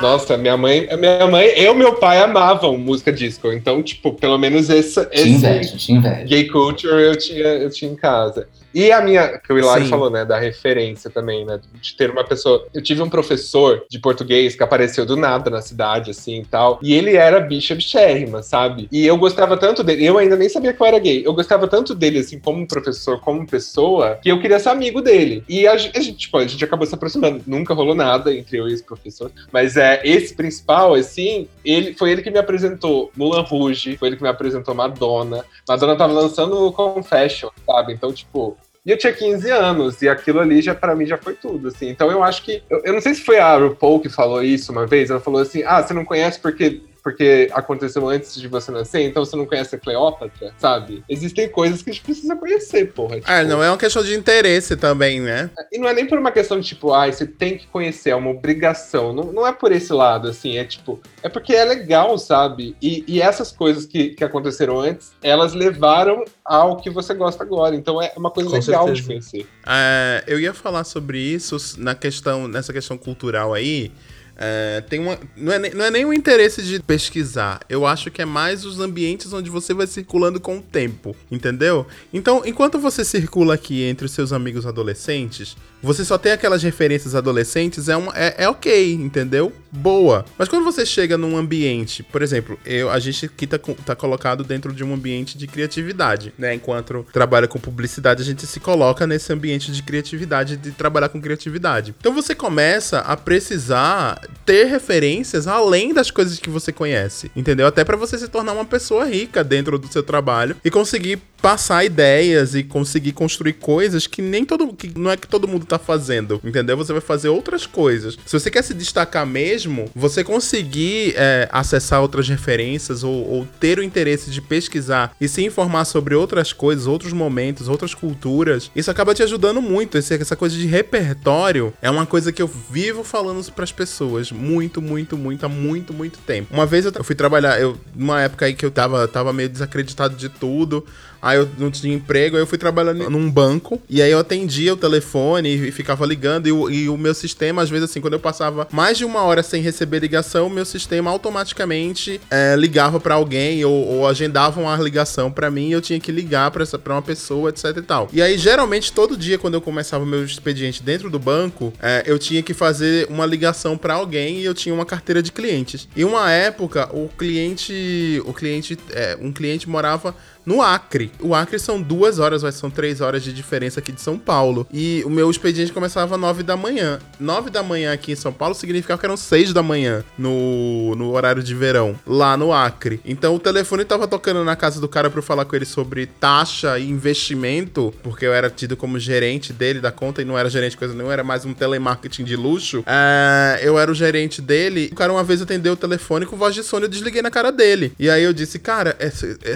Nossa, minha mãe, a minha mãe, eu e meu pai amavam música disco. Então, tipo, pelo menos esse, esse invejo. gay culture eu tinha, eu tinha em casa. E a minha, que o Hilário Sim. falou, né, da referência também, né, de ter uma pessoa. Eu tive um professor de português que apareceu do nada na cidade, assim e tal, e ele era bicha bichérrima, sabe? E eu gostava tanto dele, eu ainda nem sabia que eu era gay, eu gostava tanto dele, assim, como professor, como pessoa, que eu queria ser amigo dele. E a gente, a gente, tipo, a gente acabou se aproximando. Nunca rolou nada entre eu e esse professor, mas é esse principal, assim, ele foi ele que me apresentou Mulan Rouge, foi ele que me apresentou Madonna. Madonna tava lançando o Confession, sabe? Então, tipo, e eu tinha 15 anos, e aquilo ali já para mim já foi tudo, assim. Então eu acho que. Eu, eu não sei se foi a RuPaul que falou isso uma vez. Ela falou assim: ah, você não conhece porque. Porque aconteceu antes de você nascer, então você não conhece a Cleópatra, sabe? Existem coisas que a gente precisa conhecer, porra. Ah, tipo- não é uma questão de interesse também, né? E não é nem por uma questão de tipo, ai, você tem que conhecer, é uma obrigação. Não, não é por esse lado, assim, é tipo, é porque é legal, sabe? E, e essas coisas que, que aconteceram antes, elas levaram ao que você gosta agora. Então é uma coisa Com legal de certeza. conhecer. É, eu ia falar sobre isso na questão, nessa questão cultural aí. É, tem uma, não, é, não é nem o interesse de pesquisar. Eu acho que é mais os ambientes onde você vai circulando com o tempo, entendeu? Então, enquanto você circula aqui entre os seus amigos adolescentes, você só tem aquelas referências adolescentes, é, uma, é, é ok, entendeu? Boa. Mas quando você chega num ambiente, por exemplo, eu, a gente aqui tá, tá colocado dentro de um ambiente de criatividade, né? Enquanto trabalha com publicidade, a gente se coloca nesse ambiente de criatividade, de trabalhar com criatividade. Então você começa a precisar ter referências além das coisas que você conhece, entendeu? Até pra você se tornar uma pessoa rica dentro do seu trabalho e conseguir passar ideias e conseguir construir coisas que nem todo que não é que todo mundo tá fazendo, entendeu? Você vai fazer outras coisas. Se você quer se destacar mesmo, você conseguir é, acessar outras referências ou, ou ter o interesse de pesquisar e se informar sobre outras coisas, outros momentos, outras culturas, isso acaba te ajudando muito. Esse- essa coisa de repertório é uma coisa que eu vivo falando pras pessoas muito, muito, muito, há muito, muito tempo. Uma vez eu, eu fui trabalhar, eu numa época aí que eu tava, tava meio desacreditado de tudo. Aí eu não tinha emprego, aí eu fui trabalhando num banco, e aí eu atendia o telefone e ficava ligando, e o, e o meu sistema, às vezes assim, quando eu passava mais de uma hora sem receber ligação, o meu sistema automaticamente é, ligava pra alguém, ou, ou agendava uma ligação pra mim, e eu tinha que ligar pra uma pessoa, etc e tal. E aí, geralmente, todo dia, quando eu começava o meu expediente dentro do banco, é, eu tinha que fazer uma ligação pra alguém, e eu tinha uma carteira de clientes. E uma época, o cliente, o cliente, é, um cliente morava no Acre. O Acre são duas horas, vai são três horas de diferença aqui de São Paulo. E o meu expediente começava nove da manhã. Nove da manhã aqui em São Paulo significava que eram seis da manhã no, no horário de verão, lá no Acre. Então o telefone tava tocando na casa do cara pra eu falar com ele sobre taxa e investimento, porque eu era tido como gerente dele da conta e não era gerente coisa nenhuma, era mais um telemarketing de luxo. É, eu era o gerente dele. O cara uma vez atendeu o telefone com voz de sono, eu desliguei na cara dele. E aí eu disse, cara, é,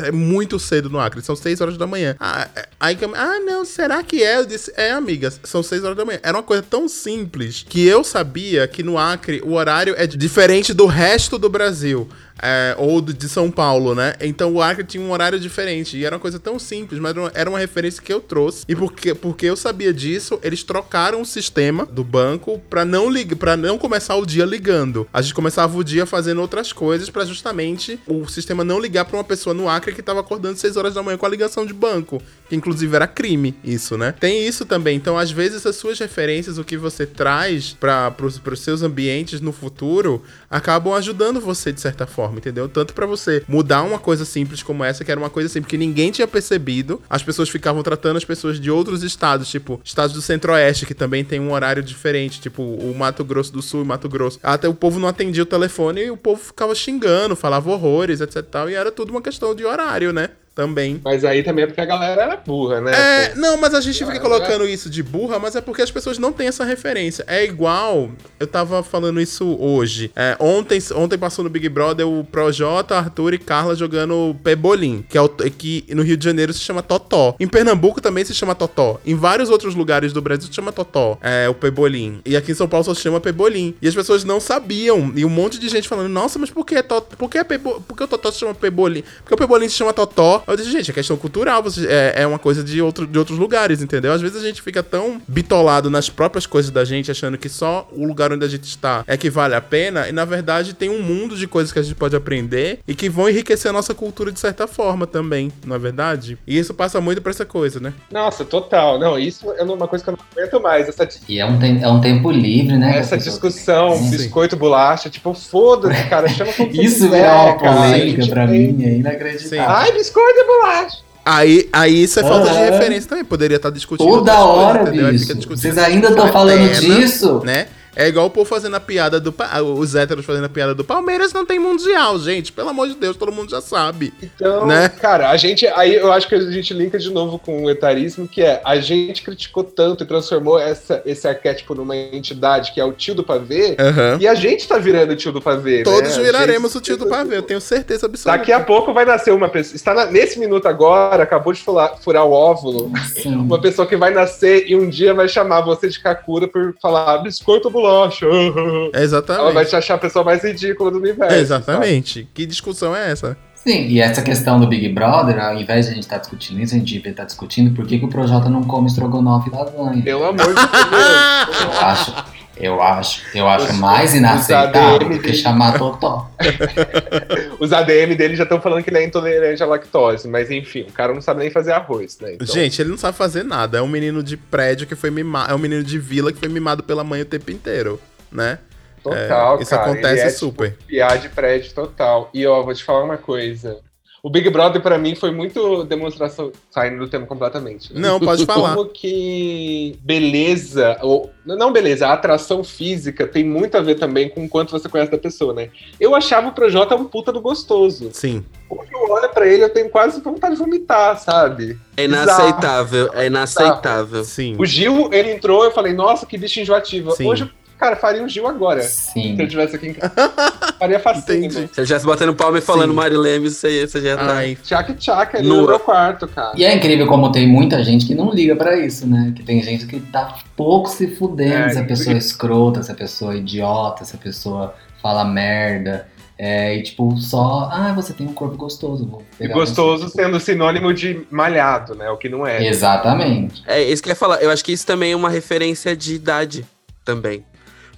é muito cedo no Acre, são 6 horas da manhã. Ah, é- aí ah, não, será que é? Eu disse, é, amiga, são 6 horas da manhã. Era uma coisa tão simples que eu sabia que no Acre o horário é diferente do resto do Brasil. É, ou de São Paulo, né? Então o Acre tinha um horário diferente. E era uma coisa tão simples, mas era uma- referência que eu trouxe. E porque, porque eu sabia disso, eles trocaram o sistema do banco pra não para não começar o dia ligando. A gente começava o dia fazendo outras coisas pra justamente o sistema não ligar pra uma pessoa no Acre que tava acordando 6 horas da manhã com a ligação de banco. Que inclusive era crime, isso, né? Tem isso também. Então, às vezes, as suas referências, o que você traz para os seus ambientes no futuro, acabam ajudando você de certa forma, entendeu? Tanto pra você mudar uma coisa simples como essa, que era uma coisa simples que ninguém tinha percebido, as pessoas ficavam tratando as pessoas de outros estados, tipo, estados do Centro-Oeste, que também tem um horário diferente, tipo, o Mato Grosso do Sul e Mato Grosso. Até o povo não atendia o telefone e o povo ficava xingando, falava horrores, etc e tal, e era tudo uma questão de horário, né? Também. Mas aí também é porque a galera era burra, né? É, não, mas a gente fica colocando isso de burra, mas é porque as pessoas não têm essa referência. É igual, eu tava falando isso hoje. É, ontem, ontem passou no Big Brother o Projota, Arthur e Carla jogando Pebolim, que, é o, que no Rio de Janeiro se chama Totó. Em Pernambuco também se chama Totó. Em vários outros lugares do Brasil se chama Totó, é o Pebolim. E aqui em São Paulo só se chama Pebolim. E as pessoas não sabiam. E um monte de gente falando, nossa, mas por que, é Totó? Por que, é Pebo... por que o Totó se chama Pebolim? Porque o Pebolim se chama Totó Eu disse, gente, é questão cultural, você, é, é uma coisa de, outro, de outros lugares, entendeu? Às vezes a gente fica tão bitolado nas próprias coisas da gente, achando que só o lugar onde a gente está é que vale a pena, e na verdade tem um mundo de coisas que a gente pode aprender e que vão enriquecer a nossa cultura de certa forma também, não é verdade? E isso passa muito pra essa coisa, né? Nossa, total. Não, isso é uma coisa que eu não aguento mais. Essa, E é um, tem- é um tempo livre, né? essa discussão, Sim. biscoito, bolacha, tipo, foda-se, cara, chama como Isso virar uma polêmica pra mim é inacreditável. Ai, biscoito e bolacha. Aí, aí isso é falta de Aham. referência também. Poderia estar discutindo. Toda coisas, hora, discutindo Vocês ainda estão falando disso? Né? É igual o povo fazendo a piada do. Os héteros fazendo a piada do Palmeiras não tem mundial, gente. Pelo amor de Deus, todo mundo já sabe. Então, Né? cara, a gente. Aí eu acho que a gente linka de novo com o etarismo, que é a gente criticou tanto e transformou essa, esse arquétipo numa entidade que é o tio do pavê, Aham. e a gente tá virando o tio do pavê. Todos né? Viraremos gente- o tio do pavê, eu tenho certeza absoluta. Daqui a pouco vai nascer uma pessoa. Está na- nesse minuto agora, acabou de furar, furar o óvulo. Sim. Uma pessoa que vai nascer e um dia vai chamar você de Kakura por falar biscoito ou bolacha. Exatamente. Ela vai te achar a pessoa mais ridícula do universo. Exatamente. Que discussão é essa? Sim, e essa questão do Big Brother, ao invés de a gente estar discutindo isso, a gente devia estar discutindo por que, que o Projota não come estrogonofe e lasanha. sabe? Pelo amor de Deus. Eu acho, eu acho, eu acho Os- mais inaceitável ADM do que chamar Totó. Os ADM dele já estão falando que ele é intolerante à lactose, mas enfim, o cara não sabe nem fazer arroz, né? Então, Gente, ele não sabe fazer nada. É um menino de prédio que foi mimado. É um menino de vila que foi mimado pela mãe o tempo inteiro, né? total, É, isso cara. acontece ele é, super. Tipo, piar de prédio total. E ó, vou te falar uma coisa. O Big Brother, pra mim, foi muito demonstração. Saindo do tema completamente. né? Não, pode falar. Como que beleza, ou não beleza, a atração física tem muito a ver também com o quanto você conhece da pessoa, né? Eu achava o Projota um puta do gostoso. Sim. Hoje eu olho pra ele, eu tenho quase vontade de vomitar, sabe? É inaceitável, é inaceitável. Sim. O Gil, ele entrou, eu falei, nossa, que bicho enjoativo. Sim. Hoje, cara, faria um Gil agora. Sim. Se eu tivesse aqui em casa. faria facinho. Entendi. Se ele estivesse batendo palma e falando Sim. Mari Leme, você, você já tá. Ai, Tchac tchac ali Nua. no meu quarto, cara. E é incrível como tem muita gente que não liga pra isso, né? Que tem gente que tá pouco se fudendo É, se a pessoa é escrota, se a pessoa é idiota, se a pessoa fala merda. É, e tipo, só, ah, você tem um corpo gostoso. Vou E gostoso você. sendo sinônimo de malhado, né? O que não é. Exatamente. É, isso que eu ia falar. Eu acho que isso também é uma referência de idade também.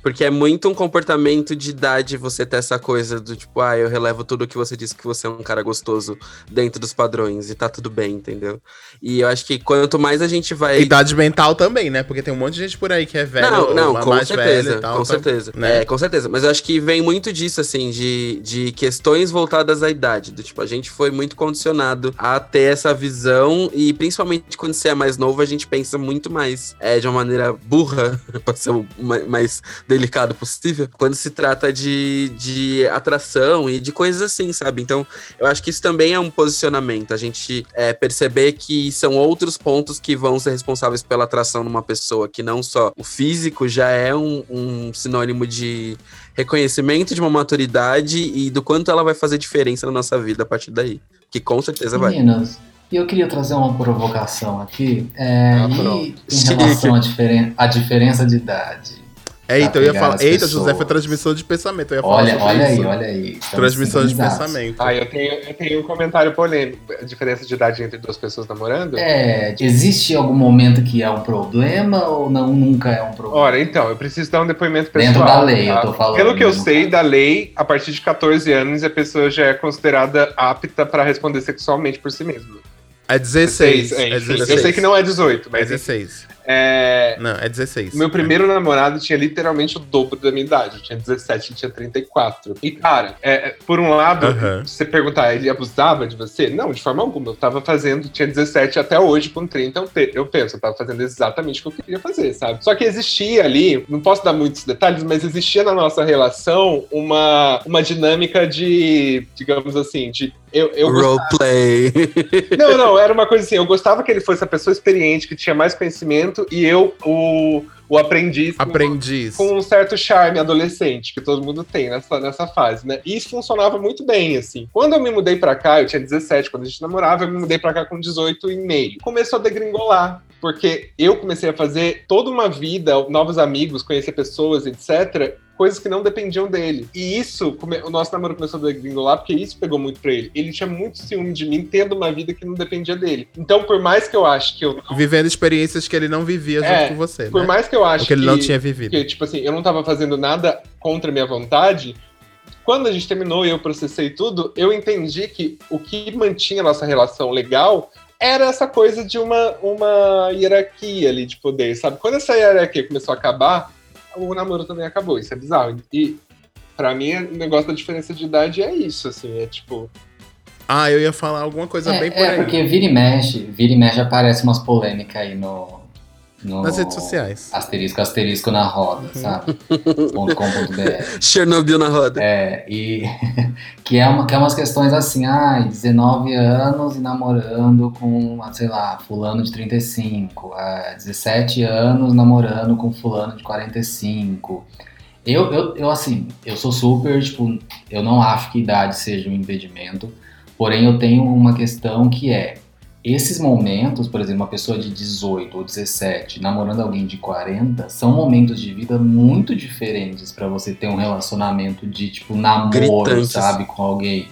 Porque é muito um comportamento de idade você ter essa coisa do tipo, ah, eu relevo tudo que você disse que você é um cara gostoso dentro dos padrões e tá tudo bem, entendeu? E eu acho que quanto mais a gente vai. idade mental também, né? Porque tem um monte de gente por aí que é velho, não, não, com mais certeza, e tal. com então, certeza. né? É, com certeza. Mas eu acho que vem muito disso, assim, de, de questões voltadas à idade. Do tipo, a gente foi muito condicionado a ter essa visão e principalmente quando você é mais novo, a gente pensa muito mais é, de uma maneira burra, pra ser mais delicado possível, quando se trata de, de atração e de coisas assim, sabe? Então, eu acho que isso também é um posicionamento. A gente é, perceber que são outros pontos que vão ser responsáveis pela atração numa pessoa, que não só o físico já é um, um sinônimo de reconhecimento de uma maturidade e do quanto ela vai fazer diferença na nossa vida a partir daí. Que com certeza vai. Meninas, e eu queria trazer uma provocação aqui. É, Ah, em relação à, diferen à diferença de idade. Eita, eu ia falar. Eita, pessoas. José, foi transmissão de pensamento. Eu ia falar Olha, sobre olha isso. aí, olha aí. Estamos Transmissão de pensamento. Ah, eu tenho, eu tenho um comentário polêmico. A diferença de idade entre duas pessoas namorando? É, existe algum momento que é um problema ou não nunca é um problema? Ora, então, eu preciso dar um depoimento pessoal. Dentro da lei, tá? eu tô falando. Pelo que eu sei caso. da lei, a partir de 14 anos a pessoa já é considerada apta para responder sexualmente por si mesma. É 16. é, É enfim, 16. Eu sei que não é 18, É mas 16. É, Não, é 16. Meu primeiro namorado tinha literalmente o dobro da minha idade. Eu tinha 17, ele tinha 34. E, cara, é, é, por um lado, se você perguntar, ele abusava de você? Não, de forma alguma. Eu tava fazendo, tinha 17 até hoje, com 30, eu, eu penso, eu tava fazendo exatamente o que eu queria fazer, sabe? Só que existia ali, não posso dar muitos detalhes, mas existia na nossa relação uma, uma dinâmica de, digamos assim, de. Eu, eu Roleplay. não, não, era uma coisa assim. Eu gostava que ele fosse a pessoa experiente, que tinha mais conhecimento, e eu, o, o aprendiz, com- Aprendiz. com um certo charme adolescente, que todo mundo tem nessa, nessa fase, né? E isso funcionava muito bem, assim. Quando eu me mudei pra cá, eu tinha 17, quando a gente namorava, eu me mudei pra cá com 18 e meio. Começou a degringolar. Porque eu comecei a fazer toda uma vida, novos amigos, conhecer pessoas, etc., coisas que não dependiam dele. E isso, o nosso namoro começou a degringolar porque isso pegou muito pra ele. Ele tinha muito ciúme de mim, tendo uma vida que não dependia dele. Então, por mais que eu acho que eu. Não... Vivendo experiências que ele não vivia junto é, com você. Por né? mais que eu acho que ele não tinha vivido. Que, tipo assim, eu não tava fazendo nada contra a minha vontade. Quando a gente terminou e eu processei tudo, eu entendi que o que mantinha a nossa relação legal era essa coisa de uma, uma hierarquia ali de poder, sabe? Quando essa hierarquia começou a acabar, o namoro também acabou. Isso é bizarro. E para mim, o negócio da diferença de idade é isso, assim, é tipo. Ah, eu ia falar alguma coisa é, bem por é, aí. É, porque vira e mexe, vira e mexe aparece umas polêmicas aí no, no Nas redes sociais. Asterisco, asterisco na roda, uhum. sabe? .com.br. Chernobyl na roda. É, e que é, uma, que é umas questões assim, ah, 19 anos e namorando com, sei lá, fulano de 35, ah, 17 anos namorando com fulano de 45. Eu, eu, eu, assim, eu sou super, tipo, eu não acho que idade seja um impedimento, porém eu tenho uma questão que é, esses momentos, por exemplo, uma pessoa de 18 ou 17 namorando alguém de 40, são momentos de vida muito diferentes para você ter um relacionamento de tipo namoro, Gritantes. sabe, com alguém.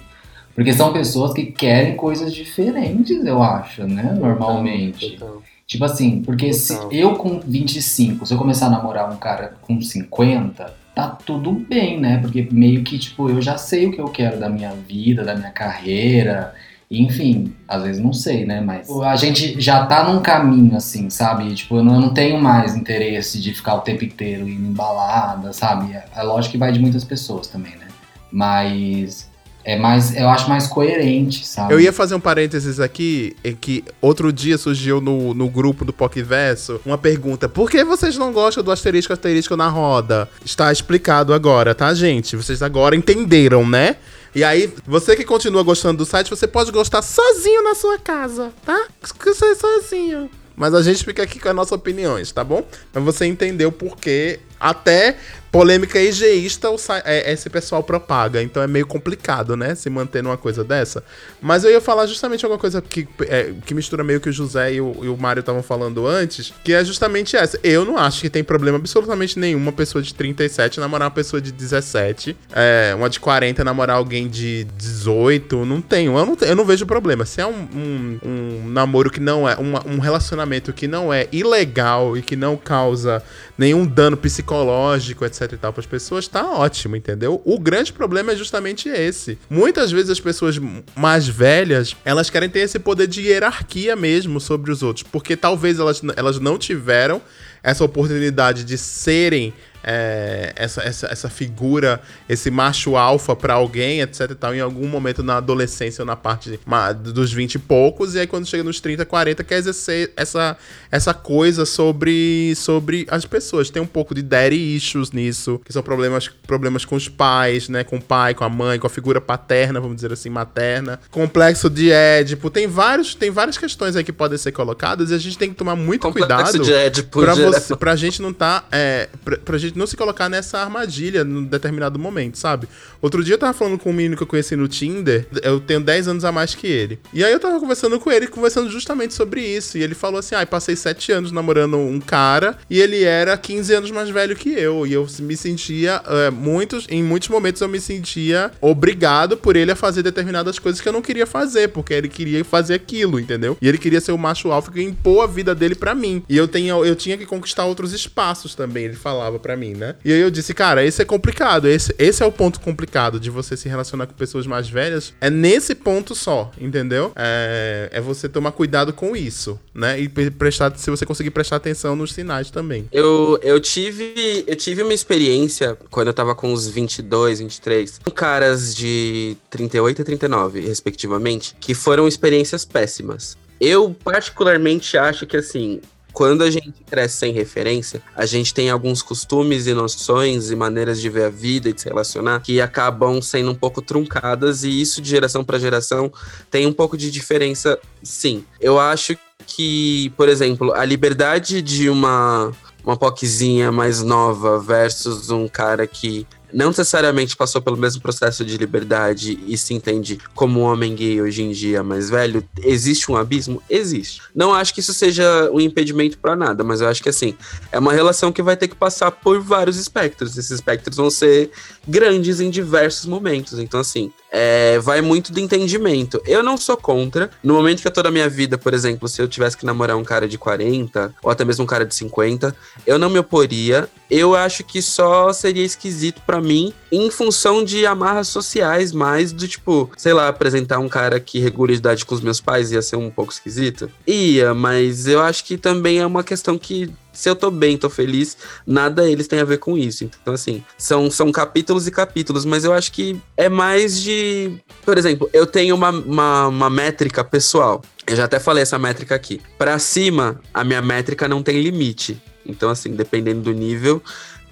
Porque são pessoas que querem coisas diferentes, eu acho, né? Normalmente. Tipo assim, porque se eu com 25, se eu começar a namorar um cara com 50, tá tudo bem, né? Porque meio que, tipo, eu já sei o que eu quero da minha vida, da minha carreira enfim, às vezes não sei, né? Mas a gente já tá num caminho, assim, sabe? Tipo, eu não, tenho mais interesse de ficar o tempo inteiro indo embalada, sabe? É, é lógico que vai de muitas pessoas também, né? Mas é mais, eu acho mais coerente, sabe? Eu ia fazer um parênteses aqui, é que outro dia surgiu no, no grupo do Pocverso uma pergunta: por que vocês não gostam do asterisco asterisco na roda? Está explicado agora, tá, gente? Vocês agora entenderam, né? E aí, você que continua gostando do site, você pode gostar sozinho na sua casa, tá? Você sozinho. Mas a gente fica aqui com as nossas opiniões, tá bom? Pra você entender o porquê até polêmica higienista é, esse pessoal propaga. Então é meio complicado, né? Se manter numa coisa dessa. Mas eu ia falar justamente alguma coisa que, é, que mistura meio que o José e o, e o Mário estavam falando antes, que é justamente essa. Eu não acho que tem problema absolutamente nenhum uma pessoa de 37 namorar uma pessoa de 17, é, uma de 40 namorar alguém de 18. Não tenho. Eu não, eu não vejo problema. Se é um, um, um namoro que não é. Um, um relacionamento que não é ilegal e que não causa nenhum dano psicológico, etc e tal para as pessoas, tá ótimo, entendeu? O grande problema é justamente esse. Muitas vezes as pessoas mais velhas, elas querem ter esse poder de hierarquia mesmo sobre os outros, porque talvez elas, elas não tiveram essa oportunidade de serem é, essa, essa, essa figura, esse macho alfa para alguém, etc e tal, em algum momento na adolescência ou na parte dos 20 e poucos, e aí quando chega nos 30, 40, quer exercer essa, essa coisa sobre, sobre as pessoas. Tem um pouco de daddy issues nisso, que são problemas, problemas com os pais, né, com o pai, com a mãe, com a figura paterna, vamos dizer assim, materna. Complexo de Édipo, tem vários, tem várias questões aí que podem ser colocadas e a gente tem que tomar muito Complexo cuidado de Édipo, pra, você, pra gente não tá, é, pra, pra gente não se colocar nessa armadilha num determinado momento, sabe? Outro dia eu tava falando com um menino que eu conheci no Tinder, eu tenho 10 anos a mais que ele. E aí eu tava conversando com ele, conversando justamente sobre isso. E ele falou assim: ah, passei 7 anos namorando um cara e ele era 15 anos mais velho que eu. E eu me sentia, é, muitos, em muitos momentos eu me sentia obrigado por ele a fazer determinadas coisas que eu não queria fazer, porque ele queria fazer aquilo, entendeu? E ele queria ser o macho alfa que impor a vida dele para mim. E eu, tenho, eu tinha que conquistar outros espaços também, ele falava para mim, né? E aí eu disse, cara, esse é complicado. Esse, esse é o ponto complicado de você se relacionar com pessoas mais velhas. É nesse ponto só, entendeu? É, é você tomar cuidado com isso, né? E prestar, se você conseguir prestar atenção nos sinais também. Eu, eu tive eu tive uma experiência quando eu tava com uns 22, 23, com caras de 38 e 39, respectivamente, que foram experiências péssimas. Eu particularmente acho que assim, quando a gente cresce sem referência, a gente tem alguns costumes e noções e maneiras de ver a vida e de se relacionar que acabam sendo um pouco truncadas e isso de geração para geração tem um pouco de diferença, sim. Eu acho que, por exemplo, a liberdade de uma uma poquezinha mais nova versus um cara que não necessariamente passou pelo mesmo processo de liberdade e se entende como um homem gay hoje em dia mais velho, existe um abismo? Existe. Não acho que isso seja um impedimento para nada, mas eu acho que assim, é uma relação que vai ter que passar por vários espectros. Esses espectros vão ser grandes em diversos momentos. Então, assim, é, vai muito do entendimento. Eu não sou contra. No momento que eu tô na minha vida, por exemplo, se eu tivesse que namorar um cara de 40, ou até mesmo um cara de 50, eu não me oporia. Eu acho que só seria esquisito para mim em função de amarras sociais, mais do tipo, sei lá, apresentar um cara que regula idade com os meus pais ia ser um pouco esquisito. Ia, mas eu acho que também é uma questão que se eu tô bem, tô feliz, nada eles têm a ver com isso. Então, assim, são, são capítulos e capítulos, mas eu acho que é mais de. Por exemplo, eu tenho uma, uma, uma métrica pessoal. Eu já até falei essa métrica aqui. Para cima, a minha métrica não tem limite. Então, assim, dependendo do nível,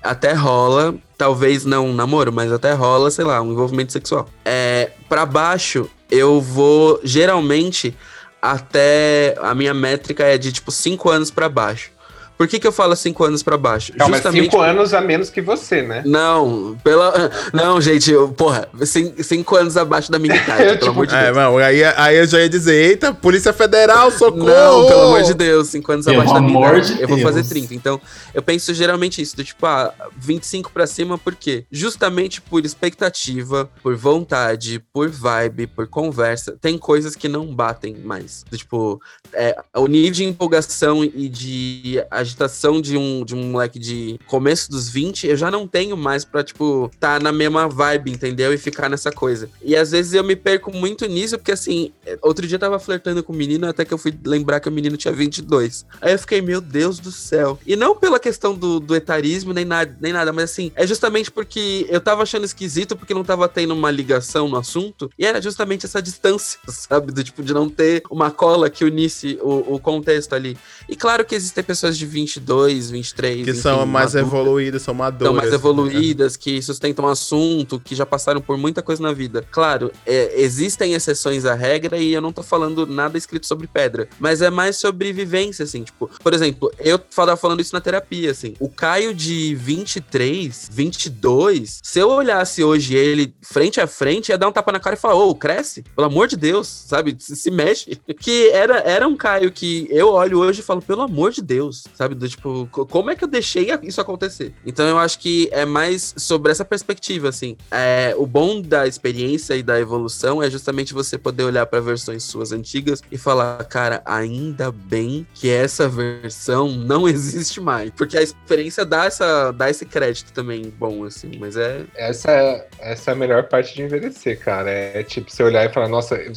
até rola, talvez não um namoro, mas até rola, sei lá, um envolvimento sexual. É, para baixo, eu vou geralmente até a minha métrica é de tipo 5 anos para baixo. Por que, que eu falo cinco anos para baixo? Não, Justamente mas cinco anos a menos que você, né? Não, pela. Não, gente, eu, porra, cinco, cinco anos abaixo da minha idade, pelo tipo, amor de é, Deus. Não, aí, aí eu já ia dizer, eita, Polícia Federal, socorro! Não, pelo amor de Deus, cinco anos pelo abaixo da minha idade. De eu vou fazer 30. Então, eu penso geralmente isso, do tipo, ah, 25 pra cima, por quê? Justamente por expectativa, por vontade, por vibe, por conversa. Tem coisas que não batem mais. Do, tipo, é, o nível de empolgação e de agitação de um, de um moleque de começo dos 20, eu já não tenho mais pra, tipo, tá na mesma vibe, entendeu? E ficar nessa coisa. E às vezes eu me perco muito nisso, porque assim, outro dia eu tava flertando com o menino, até que eu fui lembrar que o menino tinha 22. Aí eu fiquei, meu Deus do céu. E não pela questão do, do etarismo, nem nada, nem nada, mas assim, é justamente porque eu tava achando esquisito, porque não tava tendo uma ligação no assunto, e era justamente essa distância, sabe? Do tipo, de não ter uma cola que unisse o, o contexto ali. E claro que existem pessoas de 22, 23. Que enfim, são mais maduras, evoluídas, são maduras. São mais né? evoluídas, né? que sustentam assunto, que já passaram por muita coisa na vida. Claro, é, existem exceções à regra e eu não tô falando nada escrito sobre pedra, mas é mais sobre vivência, assim. Tipo, por exemplo, eu tava falando isso na terapia, assim. O Caio de 23, 22, se eu olhasse hoje ele frente a frente, ia dar um tapa na cara e falar: Ô, oh, cresce, pelo amor de Deus, sabe? Se, se mexe. Que era, era um Caio que eu olho hoje e falo: pelo amor de Deus, sabe? Do tipo, como é que eu deixei isso acontecer? Então eu acho que é mais sobre essa perspectiva, assim. É, o bom da experiência e da evolução é justamente você poder olhar para versões suas antigas e falar, cara, ainda bem que essa versão não existe mais. Porque a experiência dá, essa, dá esse crédito também bom, assim, mas é. Essa, essa é a melhor parte de envelhecer, cara. É tipo, você olhar e falar, nossa, eu,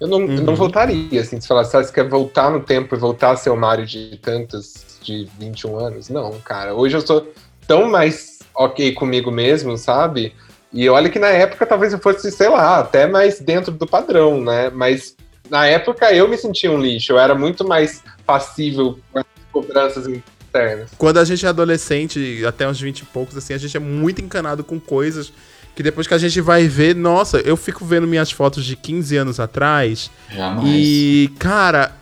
eu não, uhum. eu não voltaria, assim, se falar, você quer voltar no tempo e voltar a ser o Mario de tantas de 21 anos. Não, cara. Hoje eu sou tão mais ok comigo mesmo, sabe? E olha que na época talvez eu fosse, sei lá, até mais dentro do padrão, né? Mas na época eu me sentia um lixo. Eu era muito mais passível com as cobranças internas. Quando a gente é adolescente, até uns 20 e poucos, assim, a gente é muito encanado com coisas que depois que a gente vai ver, nossa, eu fico vendo minhas fotos de 15 anos atrás. Jamais. E, cara,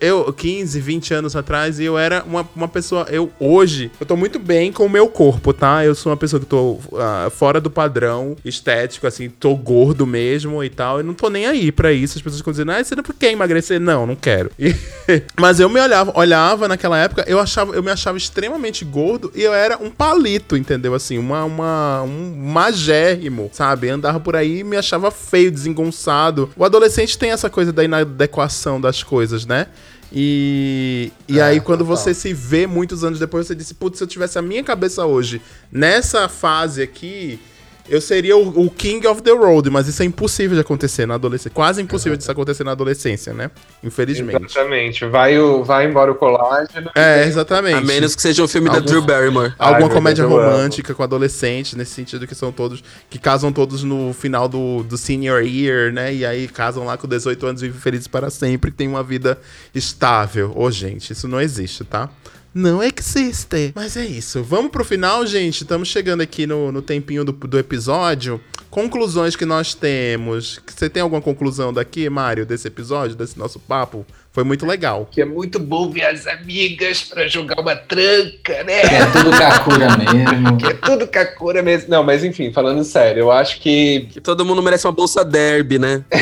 eu, 15, 20 anos atrás, eu era uma, uma pessoa. Eu hoje, eu tô muito bem com o meu corpo, tá? Eu sou uma pessoa que tô uh, fora do padrão estético, assim, tô gordo mesmo e tal. E não tô nem aí pra isso. As pessoas ficam dizendo, ah, você não quer emagrecer? Não, não quero. E, mas eu me olhava, olhava naquela época, eu achava, eu me achava extremamente gordo e eu era um palito, entendeu? Assim, uma, uma, um magérrimo, sabe? Andava por aí e me achava feio, desengonçado. O adolescente tem essa coisa da inadequação das coisas, né? E, e é, aí, quando total. você se vê muitos anos depois, você disse: Putz, se eu tivesse a minha cabeça hoje nessa fase aqui, eu seria o, o, King of the Road, mas isso é impossível de acontecer na adolescência. Quase impossível de isso acontecer na adolescência, né? Infelizmente. Exatamente. Vai, o, vai embora o colágeno. É, exatamente. A menos que seja um filme Algum, da Drew Barrymore. Alguma Ai, comédia romântica com adolescentes, nesse sentido que são todos. que casam todos no final do, do senior year, né? E aí casam lá com 18 anos e vivem felizes para sempre, tem uma vida estável. Ô, oh, gente, isso não existe, tá? Não existe. Mas é isso. Vamos pro final, gente. Estamos chegando aqui no, no tempinho do, do episódio. conclusões que nós temos. Você tem alguma conclusão daqui, Mário, desse episódio, desse nosso papo? Foi muito legal. Que é muito bom ver as amigas pra jogar uma tranca, né? Que é tudo Kakura mesmo. Que é tudo Kakura mesmo. Não, mas enfim, falando sério, eu acho que. Que todo mundo merece uma bolsa derby, né?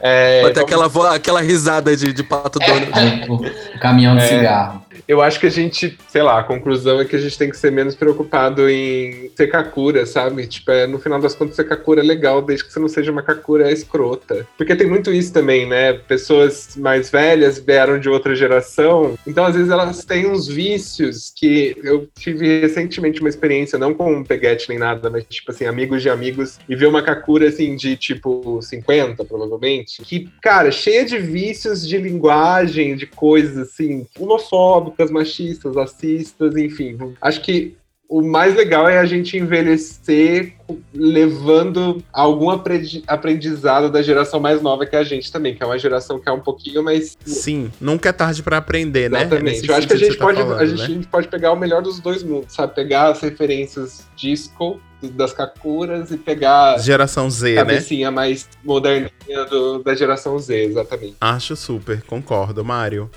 é, ter vamos- aquela, aquela risada de, de pato dono. Aí, o caminhão de É. cigarro. Eu acho que a gente, sei lá, a conclusão é que a gente tem que ser menos preocupado em ser Kakura, sabe? Tipo, é, no final das contas, ser Kakura é legal, desde que você não seja uma Kakura escrota. Porque tem muito isso também, né? Pessoas mais velhas vieram de outra geração, então às vezes elas têm uns vícios que eu tive recentemente uma experiência, não com um peguete nem nada, mas tipo assim, amigos de amigos, e ver uma Kakura assim de tipo 50, provavelmente, que, cara, cheia de vícios de linguagem, de coisas assim, homofóbicas, machistas, racistas, enfim. Acho que o mais legal é a gente envelhecer levando algum aprendi- aprendizado da geração mais nova que a gente também, que é uma geração que é um pouquinho mais Sim, nunca é tarde pra aprender, né? É Exatamente. nesse Eu acho que a gente, você tá pode, falando, a gente, né? a gente pode pegar o melhor dos dois mundos, sabe? Pegar as referências disco das Kakuras e pegar Geração Z, a né? cabecinha mais moderninha do- da geração Z, exatamente. Acho super, concordo, Mário.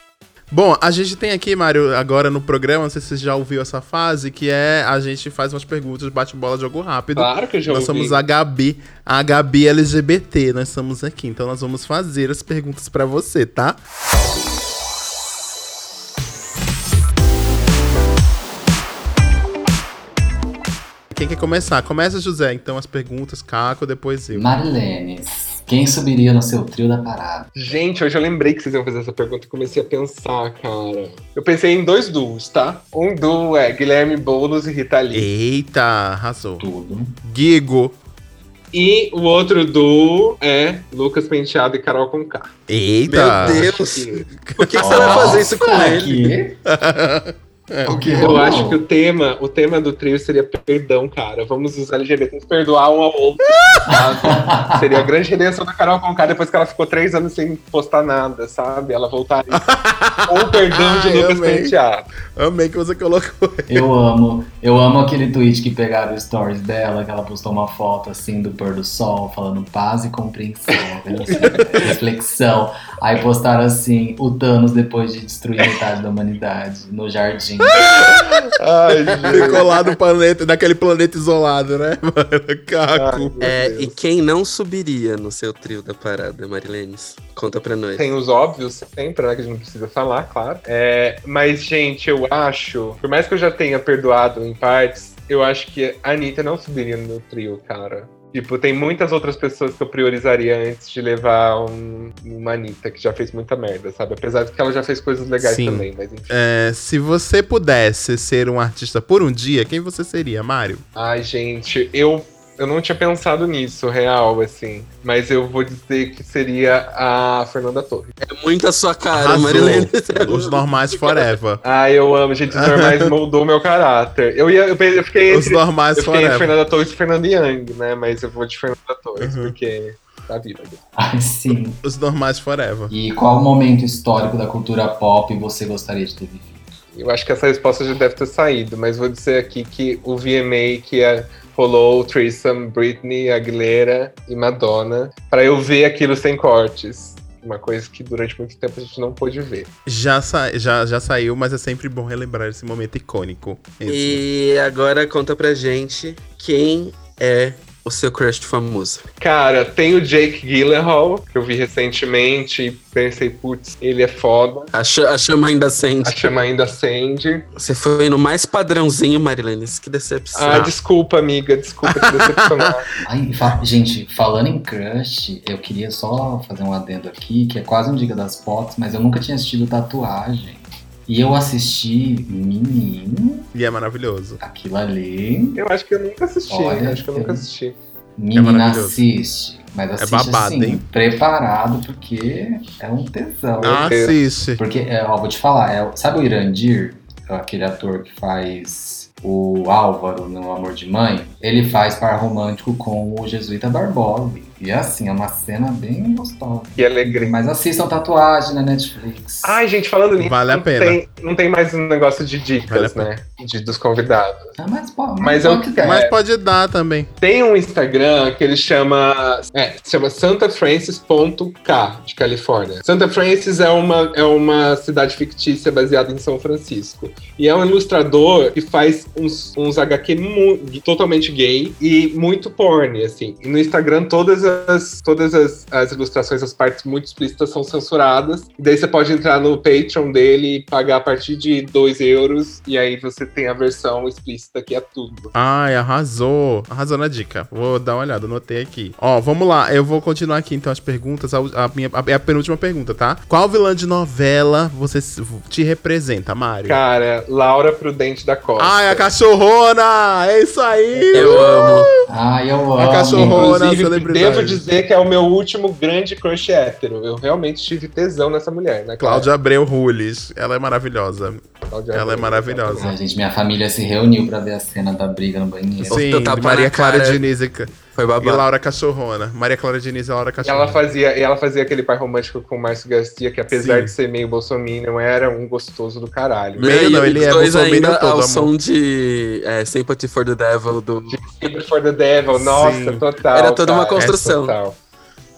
Bom, a gente tem aqui, Mário, agora no programa, não sei se você já ouviu essa fase, que é a gente faz umas perguntas, bate bola, jogo rápido. Claro que eu já nós ouvi. somos a Gabi, a Gabi LGBT, nós estamos aqui, então nós vamos fazer as perguntas pra você, tá? Quem quer começar? Começa, José, então, as perguntas, Caco, depois eu. Marilenes, quem subiria no seu trio da parada? Gente, hoje eu lembrei que vocês iam fazer essa pergunta e comecei a pensar, cara. Eu pensei em dois duos, tá? Um duo é Guilherme Boulos e Rita Lee. Eita, arrasou. Tudo. Gigo. E o outro duo é Lucas Penteado e Carol Conká. Eita. Meu Deus. Por que, que você vai fazer isso com ele? O que Eu acho que o tema, o tema do trio seria perdão, cara. Vamos os LGBTs perdoar um ao outro. seria a grande redenção da Carol Conká depois que ela ficou três anos sem postar nada, sabe? Ela voltaria com o perdão de Ai, Lucas amei. Penteado. Amei que você colocou. Eu amo, eu amo aquele tweet que pegaram o stories dela, que ela postou uma foto assim do pôr do sol, falando paz e compreensão, assim, reflexão. Aí postaram assim, o Thanos depois de destruir metade da humanidade no jardim. Ai, Ficou lá no planeta, naquele planeta isolado, né, mano? Caco. É, e quem não subiria no seu trio da parada, Marilenes? Conta pra nós. Tem os óbvios sempre, né? Que a gente não precisa falar, claro. É, mas, gente, eu acho, por mais que eu já tenha perdoado em partes, eu acho que a Anitta não subiria no trio, cara. Tipo, tem muitas outras pessoas que eu priorizaria antes de levar um, uma Anitta, que já fez muita merda, sabe? Apesar de que ela já fez coisas legais Sim. também, mas enfim. É, se você pudesse ser um artista por um dia, quem você seria, Mário? Ai, gente, eu, eu não tinha pensado nisso, real, assim. Mas eu vou dizer que seria a Fernanda Torres. É muito a sua cara, Arrasou. Marilenes. Os normais forever. Ah, eu amo, gente. Os normais moldou meu caráter. Eu, ia, eu, eu fiquei Os entre, normais eu fiquei entre forever. Fernanda Torres e Fernanda Young, né? Mas eu vou de Fernanda Torres, Uhum. porque tá viva. Ai, sim. Os normais forever. E qual momento histórico da cultura pop você gostaria de ter vivido? Eu acho que essa resposta já deve ter saído, mas vou dizer aqui que o VMA que é, rolou o threesome Britney, Aguilera e Madonna, pra eu ver aquilo sem cortes. Uma coisa que durante muito tempo a gente não pôde ver. Já, sa já, já saiu, mas é sempre bom relembrar esse momento icônico. Esse. E agora conta pra gente quem é o seu crush famoso. Cara, tem o Jake Gyllenhaal, que eu vi recentemente e pensei, putz, ele é foda. A, cha- a chama ainda A acende. chama ainda acende. Você foi no mais padrãozinho, Marilenes. Que decepção. Ah, desculpa, amiga, desculpa te decepcionar. Ai, fa- gente, falando em crush, eu queria só fazer um adendo aqui, que é quase um diga das fotos, mas eu nunca tinha assistido tatuagem. E eu assisti, menino, E é maravilhoso. aquilo ali. Eu acho que eu nunca assisti, Olha, acho que eu nunca assisti. Menina, maravilhoso. assiste. Mas assiste babado, assim, hein? preparado, porque é um tesão. Meu Deus. Assiste. Porque, é, ó, vou te falar, é, sabe o Irandir, aquele ator que faz o Álvaro no Amor de Mãe? Ele faz par romântico com o Jesuíta Barbosa. E assim, é uma cena bem gostosa. Que alegria. Mas assistam tatuagem na Netflix. Ai, gente, falando nisso, Vale a não, pena. Tem, não tem mais um negócio de Vale dicas, pena. né? De, dos convidados. Ah, mas, pô, Mas eu pode. Mas pode dar também. Tem um Instagram que ele chama. É, chama santafrancis.k, de Califórnia. Santa Francis é uma, é uma cidade fictícia baseada em São Francisco. E é um ilustrador que faz uns, uns HQ mu- totalmente gay e muito porn, assim. E no Instagram todas as, todas as, as ilustrações, as partes muito explícitas são censuradas. E daí você pode entrar no Patreon dele e pagar a partir de 2 euros. E aí você tem a versão explícita que é tudo. Ai, arrasou. Arrasou na dica. Vou dar uma olhada, anotei aqui. Ó, vamos lá. Eu vou continuar aqui então as perguntas. A, a minha, a, é a penúltima pergunta, tá? Qual vilã de novela você te representa, Mário? Cara, Laura Prudente da Costa. Ai, a cachorrona! É isso aí! Eu amo. Ai, eu amo. A cachorrona, Inclusive, celebridade. Devo dizer que é o meu último grande crush hétero. Eu realmente tive tesão nessa mulher, né? Cláudia Abreu Rules. Ela é maravilhosa. Cláudia ela é maravilhosa. Ai, gente, minha família se reuniu pra ver a cena da briga no banheiro. Sim. Maria Clara. Diniz e, Foi e babado. Laura Cachorrona. Maria Clara Diniz e Laura E Cachorrona. ela fazia, e ela fazia aquele par romântico com o Márcio Garcia, que apesar Sim. de ser meio bolsominion, era um gostoso do caralho. Meio E não, ele é bolsominion ainda todo, ao amor. som de é, Sympathy for the Devil do... Sempre for the Devil, nossa, Sim. total. Era toda uma construção. total.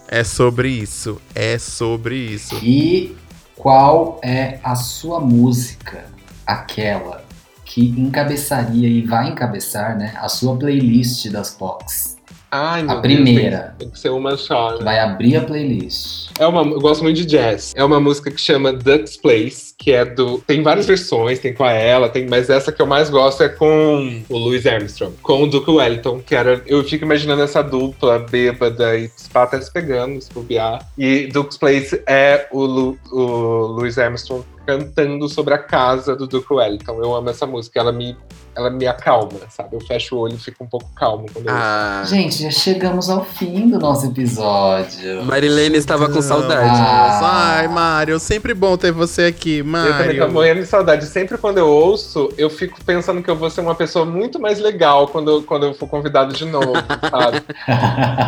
É sobre isso. É sobre isso. E qual é a sua música, aquela que encabeçaria e vai encabeçar, né, a sua playlist das Pocs? Ai, A Deus, primeira. tem, tem que ser uma só, né? vai abrir a playlist. É uma, eu gosto muito de jazz. É uma música que chama Duck's Place, que é do. Tem várias versões, tem com a ela, tem, mas essa que eu mais gosto é com o Louis Armstrong, com o Duke Wellington, que era. Eu fico imaginando essa dupla bêbada e os patas pegando, se bobear. E Duke's Place é o, Lu, o Louis Armstrong cantando sobre a casa do Duke Wellington. Eu amo essa música, ela me, ela me acalma, sabe? Eu fecho o olho e fico um pouco calmo quando eu Ah, Gente, já chegamos ao fim do nosso episódio. Marilene estava com saudade. Ah. Ai, Mário, sempre bom ter você aqui, Eu também tô Mário. morrendo de saudade. Sempre quando eu ouço, eu fico pensando que eu vou ser uma pessoa muito mais legal quando, eu- quando eu for convidado de novo, sabe?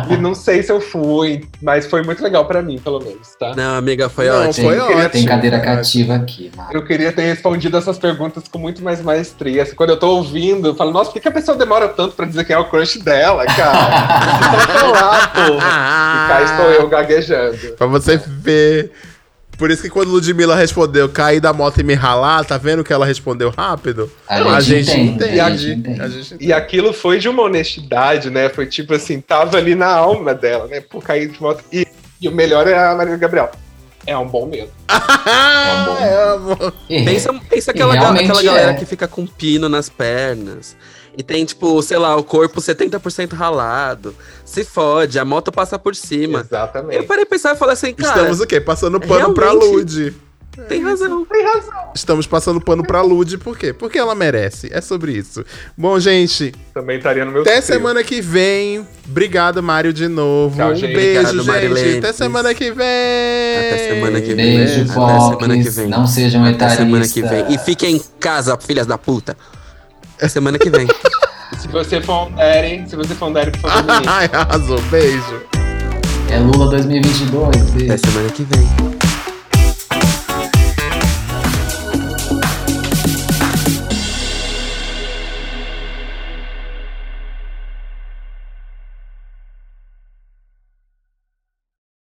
E não sei se eu fui, mas foi muito legal pra mim, pelo menos, tá? Não, amiga, foi Não, ótimo. foi ótimo. Tem cadeira cativa aqui, Mário. Eu queria ter respondido essas perguntas com muito mais maestria. Assim, quando eu tô ouvindo, eu falo, nossa, por que, que a pessoa demora tanto pra dizer quem é o crush dela, cara? Deixa ela lá, porra. E cá estou eu gaguejando. Pra você ver. Por isso que quando Ludmilla respondeu cair da moto e me ralar, tá vendo que ela respondeu rápido? A gente entende, a gente entende. a gente E aquilo foi de uma honestidade, né? Foi tipo assim, tava ali na alma dela, né? Por cair de moto. E, e o melhor é a Maria Gabriel. É um bom medo. bom. É, amor. E- Pensa, pensa aquela, ga- aquela galera é. que fica com pino nas pernas. E tem, tipo, sei lá, o corpo 70% ralado. Se fode, a moto passa por cima. Eu Exatamente. parei pra pensar e falei assim, cara, Estamos o quê? Passando pano pra realmente- Lud. Tem razão. Estamos passando pano pra Lud, por quê? Porque ela merece. É sobre isso. Bom, gente, Também estaria no meu até trio. semana que vem. Obrigado, Mário, de novo. Tchau, um gente. beijo, Obrigado, gente. Marilene. Até semana que vem. Até semana que vem. Beijo, Até semana que vem. Não sejam Até semana que vem. E fiquem em casa, filhas da puta. Até semana que vem. Se você for um Eren, se você for um Eren, por favor. Ai, arrasou. Beijo. É Lula 2022. Até Beijo. semana que vem.